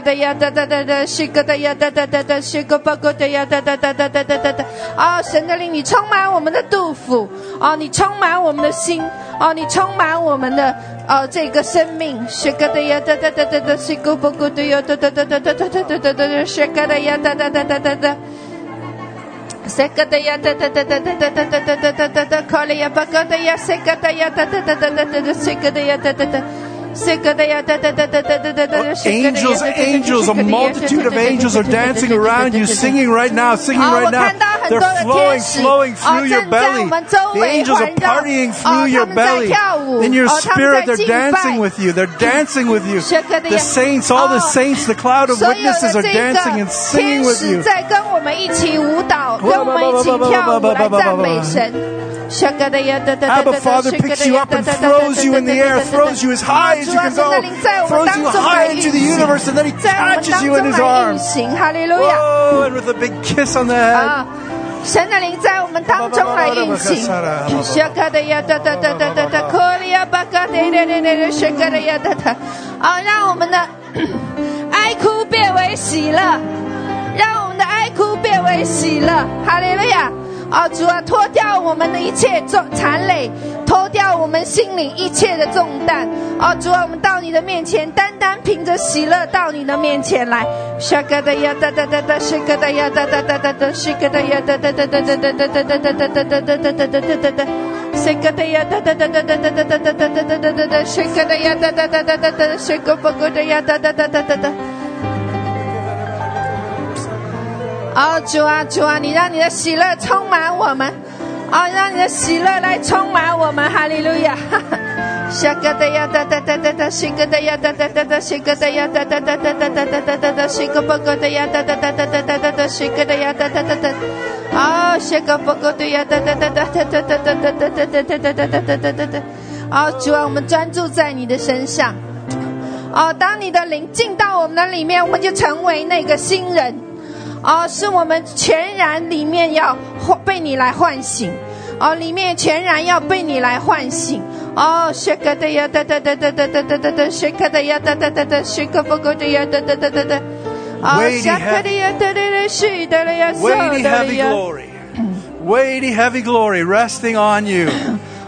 [SPEAKER 1] 的呀哒哒哒哒的呀哒哒哒哒的呀哒哒哒哒哒哒哒哦神的灵你充满我们的杜甫哦你充满我们的心。哦你充满我们的呃这个生命。的呀哒哒哒哒哒的呀哒哒哒哒哒哒哒的呀哒哒哒哒哒哒。Sekataya Sekataya
[SPEAKER 3] Angels, angels, a multitude of angels are dancing around you, singing right now, singing right now. They're flowing, flowing through your belly. The angels are partying through your belly. In your spirit, they're dancing with you. They're dancing with you. The saints, all the saints, the cloud of witnesses are dancing and singing with you.
[SPEAKER 1] 阿
[SPEAKER 3] 爸 Father picks you up and throws you in the air, throws you as high as you can go, throws you high into the universe, and then He
[SPEAKER 1] 在我们
[SPEAKER 3] catches
[SPEAKER 1] 当
[SPEAKER 3] you
[SPEAKER 1] 中
[SPEAKER 3] in His
[SPEAKER 1] 来运
[SPEAKER 3] arms.
[SPEAKER 1] 行，哈利路亚
[SPEAKER 3] ！Whoa, and with a big kiss on the head.
[SPEAKER 1] 啊，神的灵在我们当中来运行。啊，让我们的哀哭变为喜乐，让我们的哀哭变为喜乐，哈利路亚！啊，主啊，脱掉我们的一切重残累，脱掉我们心里一切的重担。啊，主啊，我们到你的面前，单单凭着喜乐到你的面前来。是格的呀哒哒哒哒，是格的呀哒哒哒哒哒，是格的呀哒哒哒哒哒哒哒哒哒哒哒哒哒哒哒哒哒哒，是格的呀哒哒哒哒哒哒哒哒哒哒哒哒哒哒哒，是的呀哒哒哒哒哒哒，是格不够的呀哒哒哒哒哒哒。哦，主啊，主啊，你让你的喜乐充满我们，哦，让你的喜乐来充满我们，哈利路亚。下个的呀，哒哒哒哒哒，新个的呀，哒哒哒哒，新个的呀，哒哒哒哒哒哒哒哒哒，新个不够的呀，哒哒哒哒哒哒哒哒，新个的呀，哒哒哒哒。哦，下个不够的呀，哒哒哒哒哒哒哒哒哒哒哒哒哒哒哒哒哒哒哒。哦，主啊，我们专注在你的身上。哦，当你的灵进到我们的里面，我们就成为那个新人。哦，是我们全然里面要被你来唤醒，哦，里面全然要被你来唤醒。哦，shake 的呀哒哒哒哒哒哒哒哒哒，shake 的呀哒哒哒哒，shake 不够的呀哒哒哒哒哒。哦
[SPEAKER 3] Weighty
[SPEAKER 1] ，shake 的呀哒哒哒，是的了呀，
[SPEAKER 3] Weighty
[SPEAKER 1] 的了
[SPEAKER 3] heavy
[SPEAKER 1] 呀。
[SPEAKER 3] glory. Weighty heavy glory resting on you.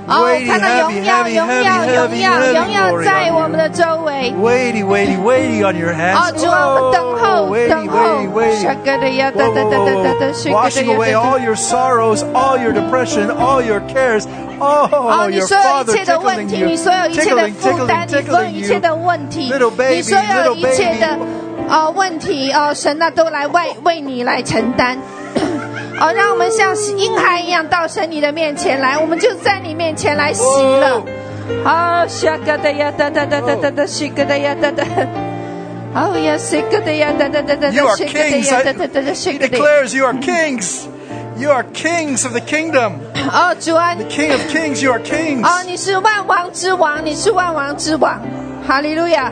[SPEAKER 1] 哦，
[SPEAKER 3] Weighty
[SPEAKER 1] 看到
[SPEAKER 3] heavy
[SPEAKER 1] 荣耀，
[SPEAKER 3] heavy
[SPEAKER 1] 荣
[SPEAKER 3] heavy
[SPEAKER 1] 耀，
[SPEAKER 3] heavy
[SPEAKER 1] 荣耀，
[SPEAKER 3] heavy
[SPEAKER 1] 荣耀
[SPEAKER 3] glory
[SPEAKER 1] 在
[SPEAKER 3] on
[SPEAKER 1] 我们的
[SPEAKER 3] you.
[SPEAKER 1] 周围。
[SPEAKER 3] Weighty, weighty, weighty on your hands.
[SPEAKER 1] 哦，主啊，我们等候，
[SPEAKER 3] Whoa,
[SPEAKER 1] 等
[SPEAKER 3] weighty,
[SPEAKER 1] 候
[SPEAKER 3] weighty, weighty.
[SPEAKER 1] ，shake 的呀哒
[SPEAKER 3] Whoa,
[SPEAKER 1] 哒
[SPEAKER 3] whoa,
[SPEAKER 1] 哒
[SPEAKER 3] whoa,
[SPEAKER 1] 哒哒哒
[SPEAKER 3] whoa.
[SPEAKER 1] ，shake 的
[SPEAKER 3] Washing
[SPEAKER 1] 呀
[SPEAKER 3] away
[SPEAKER 1] 哒
[SPEAKER 3] all
[SPEAKER 1] 哒。
[SPEAKER 3] your sorrows, all your depression, all your cares. Oh,
[SPEAKER 1] 哦，你
[SPEAKER 3] your
[SPEAKER 1] 所有一
[SPEAKER 3] Father
[SPEAKER 1] 切的问
[SPEAKER 3] tickling
[SPEAKER 1] 题，
[SPEAKER 3] you,
[SPEAKER 1] 你所有一切的
[SPEAKER 3] tickling,
[SPEAKER 1] 负担，
[SPEAKER 3] tickling,
[SPEAKER 1] 你所有
[SPEAKER 3] tickling
[SPEAKER 1] 一切
[SPEAKER 3] you.
[SPEAKER 1] 的问题，
[SPEAKER 3] Little baby,
[SPEAKER 1] 你所有
[SPEAKER 3] little
[SPEAKER 1] 一切的
[SPEAKER 3] baby.
[SPEAKER 1] 哦问题哦，神啊都来为为你来承担。 哦，让我们像婴孩一样到神你的面前来，我们就在你面前来喜乐。哦，下个的呀哒哒哒哒哒哒，西个的呀哒哒。哦呀，西个的呀哒哒哒哒
[SPEAKER 3] You
[SPEAKER 1] 哒，
[SPEAKER 3] are
[SPEAKER 1] 西个的
[SPEAKER 3] kings.
[SPEAKER 1] 呀
[SPEAKER 3] I-
[SPEAKER 1] 哒哒哒哒，西
[SPEAKER 3] He
[SPEAKER 1] 个的。
[SPEAKER 3] declares you are kings. You are kings of the kingdom.
[SPEAKER 1] 哦，主啊，
[SPEAKER 3] The king of kings, you are kings.
[SPEAKER 1] 哦，你是万王之王，你是万王之王，哈利路亚。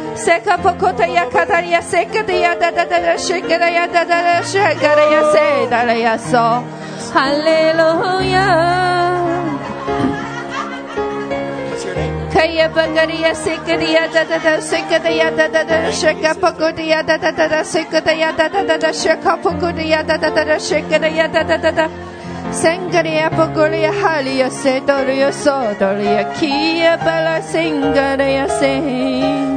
[SPEAKER 1] Seka pokota ya kataria seka de ya da da da da shikara ya da da da shikara ya se da da ya so. Hallelujah. Kaya bangariya seka de ya da da da seka de ya da da da shika pokota ya da da da da seka de ya da da da da shika pokota ya da da da da shikara ya da da da da. Sangria pogolia halia se doria so doria kia bala sangria se.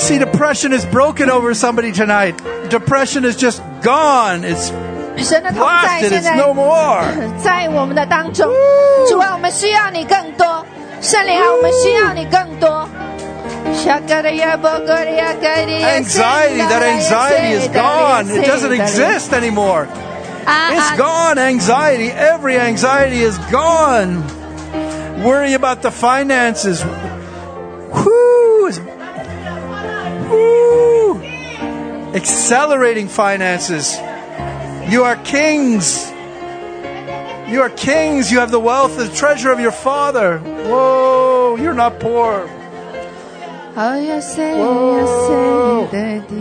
[SPEAKER 3] See, depression is broken over somebody tonight. Depression is just gone. It's
[SPEAKER 1] 神的同在
[SPEAKER 3] blasted.
[SPEAKER 1] 现
[SPEAKER 3] It's
[SPEAKER 1] 在
[SPEAKER 3] no more.
[SPEAKER 1] 在我们的当中，主啊，我们需要你更多，圣灵啊，我们需要你更多。
[SPEAKER 3] Anxiety, that anxiety is gone. It doesn't exist anymore. It's gone, anxiety. Every anxiety is gone. Worry about the finances. Whoo! is- Whoo! Accelerating finances. You are kings. You are kings. You have the wealth, the treasure of your father. Whoa, you're not poor.
[SPEAKER 1] 好呀塞呀
[SPEAKER 3] 哦
[SPEAKER 1] 塞的地。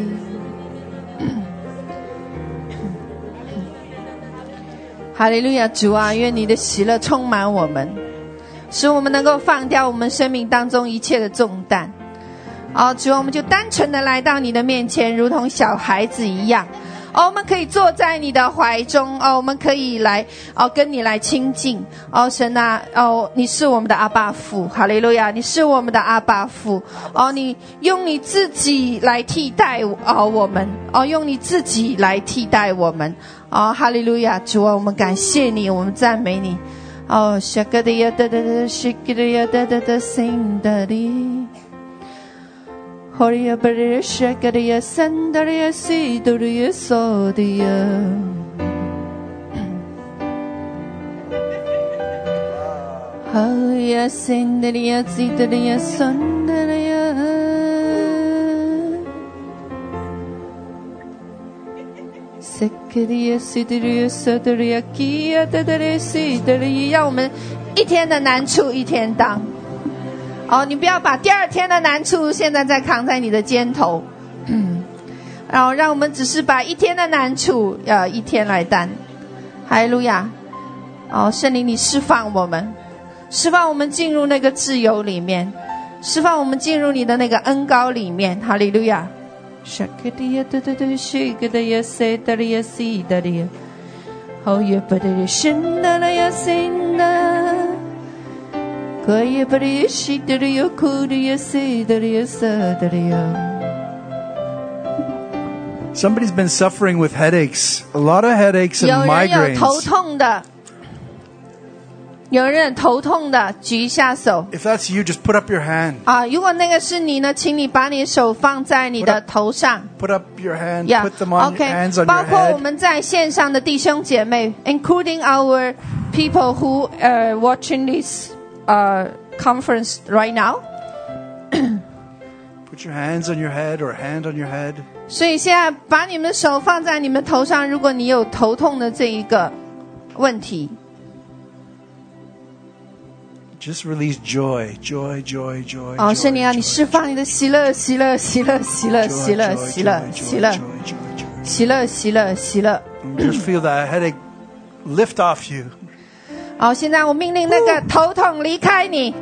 [SPEAKER 1] 哈利路亚，主啊，愿你的喜乐充满我们，使我们能够放掉我们生命当中一切的重担。 哦，主，我们就单纯的来到你的面前，如同小孩子一样。哦，我们可以坐在你的怀中。哦，我们可以来哦，跟你来亲近。哦，神啊，哦，你是我们的阿爸父，哈利路亚，你是我们的阿爸父。哦，你用你自己来替代哦我们。哦，用你自己来替代我们。哦，哈利路亚，主啊，我们感谢你，我们赞美你。哦，shaka da ya da da da shake da ya da da da sing da di。Horea beryesha karya sandaria si durya sodiya. Haya sendaria si durya sandaria. Sekeria si durya sa durya kia ta durya si durya. Yau man, itian na nancu itian dang. 哦，你不要把第二天的难处现在再扛在你的肩头，嗯，然后让我们只是把一天的难处，呃，一天来担。哈利路亚！哦，圣灵，你释放我们，释放我们进入那个自由里面，释放我们进入你的那个恩高里面。哈利路亚！shake it ya da da da shake it ya say da ya see da ya，哦耶不的神da la ya sin da。可以不离西的里有苦的有死的里有色的里有。
[SPEAKER 3] Somebody's been suffering with headaches, a lot of headaches
[SPEAKER 1] 有
[SPEAKER 3] and
[SPEAKER 1] 人有头
[SPEAKER 3] migraines.
[SPEAKER 1] 痛的，有人头痛的，举一下手
[SPEAKER 3] If that's you, just put up your hand.
[SPEAKER 1] 啊！如果那个是你呢，请你把你的手放在你的头上。
[SPEAKER 3] Put up your hand.
[SPEAKER 1] Yeah,
[SPEAKER 3] Put them on
[SPEAKER 1] OK
[SPEAKER 3] hands on
[SPEAKER 1] 包
[SPEAKER 3] your
[SPEAKER 1] 括我
[SPEAKER 3] head.
[SPEAKER 1] 们在线上的弟兄姐妹，including our people who are watching this uh conference right now。
[SPEAKER 3] Put your hands on your head or a hand on your head.
[SPEAKER 1] 所以现在把你们的手放在你们头上，如果你有头痛的这一个问题，
[SPEAKER 3] Just release joy, joy, joy, joy.
[SPEAKER 1] 哦，
[SPEAKER 3] joy,
[SPEAKER 1] 圣灵啊，你
[SPEAKER 3] joy,
[SPEAKER 1] 释放你的喜乐，喜乐，喜乐，喜乐，
[SPEAKER 3] joy,
[SPEAKER 1] 喜乐，
[SPEAKER 3] joy,
[SPEAKER 1] 喜乐，
[SPEAKER 3] joy,
[SPEAKER 1] 喜
[SPEAKER 3] joy,
[SPEAKER 1] 乐，
[SPEAKER 3] joy, joy, joy.
[SPEAKER 1] 喜乐，喜乐，喜乐。
[SPEAKER 3] Just feel that headache lift off you.
[SPEAKER 1] 好，现在我命令那个头痛离开你。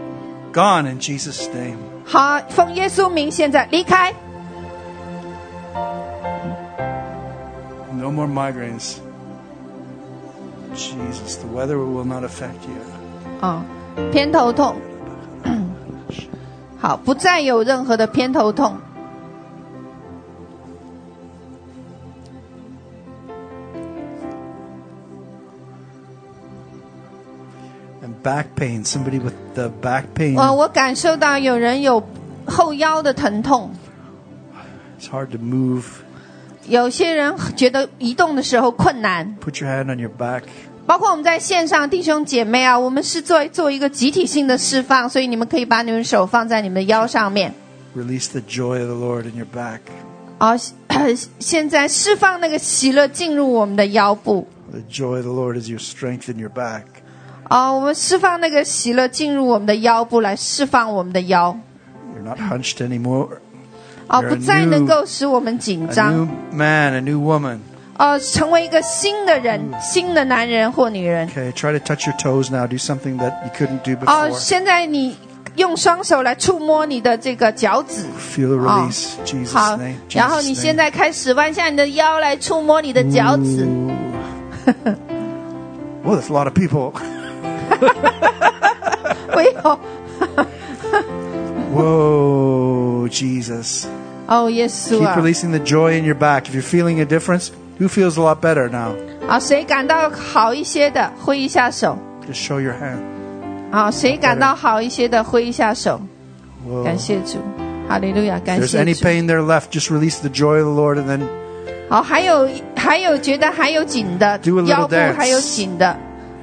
[SPEAKER 3] Gone in Jesus' name.
[SPEAKER 1] 好，奉耶稣名，现在离开。
[SPEAKER 3] No more migraines. Jesus, the weather will not affect you.
[SPEAKER 1] 啊、偏头痛。好，不再有任何的偏头痛。
[SPEAKER 3] back pain. Somebody with the back pain.
[SPEAKER 1] 呃，我感受到有人有后腰的疼痛，
[SPEAKER 3] It's hard to move.
[SPEAKER 1] 有些人觉得移动的时候困难。
[SPEAKER 3] Put your hand on your back.
[SPEAKER 1] 包括我们在线上弟兄姐妹啊，我们是做做一个集体性的释放，所以你们可以把你们手放在你们的腰上面。
[SPEAKER 3] Release the joy of the Lord in your back.
[SPEAKER 1] 啊，现在释放那个喜乐进入我们的腰部。
[SPEAKER 3] The joy of the Lord is your strength in your back.
[SPEAKER 1] 啊，我们释放那个喜乐进入我们的腰部，来释放我们的腰。
[SPEAKER 3] You're not hunched anymore.
[SPEAKER 1] 啊，
[SPEAKER 3] You're a
[SPEAKER 1] 不再
[SPEAKER 3] new-
[SPEAKER 1] 能够使我们紧
[SPEAKER 3] A
[SPEAKER 1] 张。
[SPEAKER 3] new man, a new woman.
[SPEAKER 1] 呃，成为一个新的人，新的男人或女人。
[SPEAKER 3] Okay, try to touch your toes now. Do something that you couldn't do
[SPEAKER 1] 哦、
[SPEAKER 3] before.
[SPEAKER 1] 现在你用双手来触摸你的这个脚趾。
[SPEAKER 3] Feel the
[SPEAKER 1] 好
[SPEAKER 3] release. Jesus'
[SPEAKER 1] 好
[SPEAKER 3] name.，
[SPEAKER 1] 然后你
[SPEAKER 3] Jesus'
[SPEAKER 1] 现
[SPEAKER 3] name.
[SPEAKER 1] 在开始弯下你的腰来触摸你的脚趾。
[SPEAKER 3] Oh, that's a lot of people.
[SPEAKER 1] 不要，
[SPEAKER 3] Whoa, Jesus.
[SPEAKER 1] 哦，耶稣
[SPEAKER 3] Keep
[SPEAKER 1] 啊！
[SPEAKER 3] releasing the joy in your back. If you're feeling a difference, who feels a lot better now?
[SPEAKER 1] 好，谁感到好一些的，挥一下手。
[SPEAKER 3] Just show your hand.
[SPEAKER 1] 好，谁感到好一些的，挥一下手。
[SPEAKER 3] Whoa.
[SPEAKER 1] 感谢主，哈利路亚，
[SPEAKER 3] If
[SPEAKER 1] 感
[SPEAKER 3] there's
[SPEAKER 1] 谢
[SPEAKER 3] any
[SPEAKER 1] 主。
[SPEAKER 3] pain there left, just release the joy of the Lord and then
[SPEAKER 1] 好，还有还有觉得还有紧的
[SPEAKER 3] Do a little
[SPEAKER 1] 腰部
[SPEAKER 3] dance.
[SPEAKER 1] 还有紧的，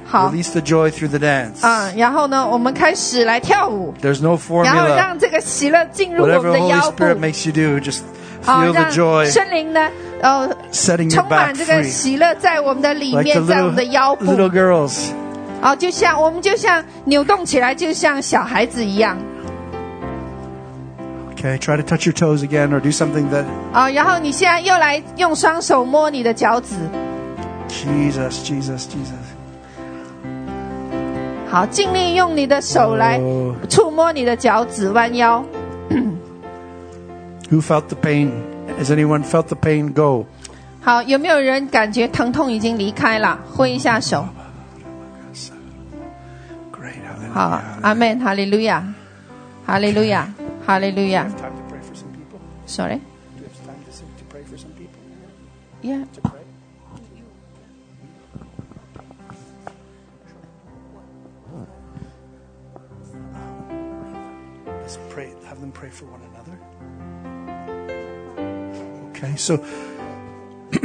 [SPEAKER 1] 好
[SPEAKER 3] release the joy through the dance.
[SPEAKER 1] 啊，然后呢，我们开始来跳舞，
[SPEAKER 3] There's no
[SPEAKER 1] 然后
[SPEAKER 3] formula.
[SPEAKER 1] 让这个喜乐进入我
[SPEAKER 3] Whatever
[SPEAKER 1] 们
[SPEAKER 3] the
[SPEAKER 1] 的
[SPEAKER 3] Holy
[SPEAKER 1] 腰部，
[SPEAKER 3] Spirit makes you do, just
[SPEAKER 1] 好，
[SPEAKER 3] feel the
[SPEAKER 1] 让
[SPEAKER 3] joy.
[SPEAKER 1] 圣灵呢 呃
[SPEAKER 3] setting your
[SPEAKER 1] 充满
[SPEAKER 3] back
[SPEAKER 1] 这个
[SPEAKER 3] free.
[SPEAKER 1] 喜乐在我们的里
[SPEAKER 3] Like
[SPEAKER 1] 面，
[SPEAKER 3] the
[SPEAKER 1] 在我们的
[SPEAKER 3] little,
[SPEAKER 1] 腰部
[SPEAKER 3] little girls.
[SPEAKER 1] 啊，就像我们就像扭动起来，就像小孩子一样
[SPEAKER 3] Okay, try to touch your toes again or do something that
[SPEAKER 1] 啊。然后你现在又来用双手摸你的脚趾，
[SPEAKER 3] Jesus, Jesus, Jesus.
[SPEAKER 1] 好，尽力用你的手来
[SPEAKER 3] Oh.
[SPEAKER 1] 触摸你的脚趾，弯腰。
[SPEAKER 3] Who felt the pain? Has anyone felt the pain? Go.
[SPEAKER 1] 好，有没有人感觉疼痛已经离开了？挥一下手。
[SPEAKER 3] Great.
[SPEAKER 1] 好，阿门，哈利路亚，哈利路亚，哈利路亚。Sorry.
[SPEAKER 3] Do To pray? Let's pray. Have them pray for one another. Okay, so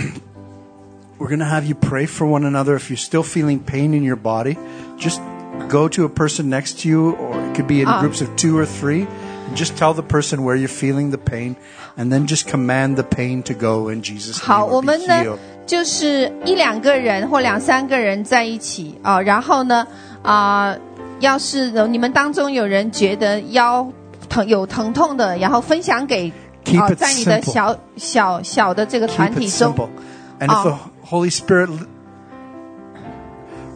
[SPEAKER 3] we're going to have you pray for one another. If you're still feeling pain in your body, just go to a person next to you, or it could be in
[SPEAKER 1] Ah.
[SPEAKER 3] groups of two or three, and just tell the person where you're feeling the pain, and then just command the pain to go in Jesus'
[SPEAKER 1] 好，
[SPEAKER 3] name
[SPEAKER 1] 我
[SPEAKER 3] or be
[SPEAKER 1] 们呢
[SPEAKER 3] healed.
[SPEAKER 1] 就是一两个人或两三个人在一起啊、然后呢啊、 要是你们当中有人觉得腰疼有疼痛的，然后分享给
[SPEAKER 3] it
[SPEAKER 1] 在你的小小小的这个团体中
[SPEAKER 3] simple. And if the
[SPEAKER 1] Ah.
[SPEAKER 3] Holy Spirit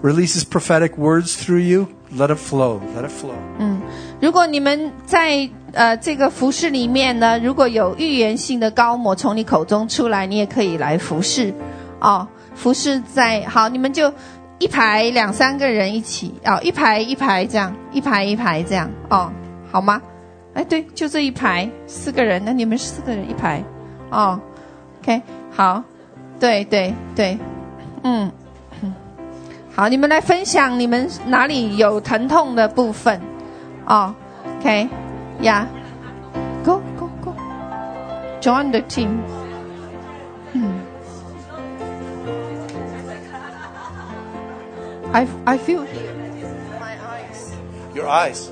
[SPEAKER 3] releases prophetic words through you, let it flow. Let it flow.
[SPEAKER 1] 嗯如果你们在呃这个服饰里面呢，如果有预言性的高模从你口中出来，你也可以来服侍哦。服侍在好，你们就一排两三个人一起哦，一排一排这样，一排一排这样哦，好吗？哎，对，就这一排四个人，那你们四个人一排哦。OK，好，对对对，嗯。好，你们来分享你们哪里有疼痛的部分。哦，OK，呀、yeah.，Go go go，join the team。，I I feel here my eyes.
[SPEAKER 3] Your. Eyes.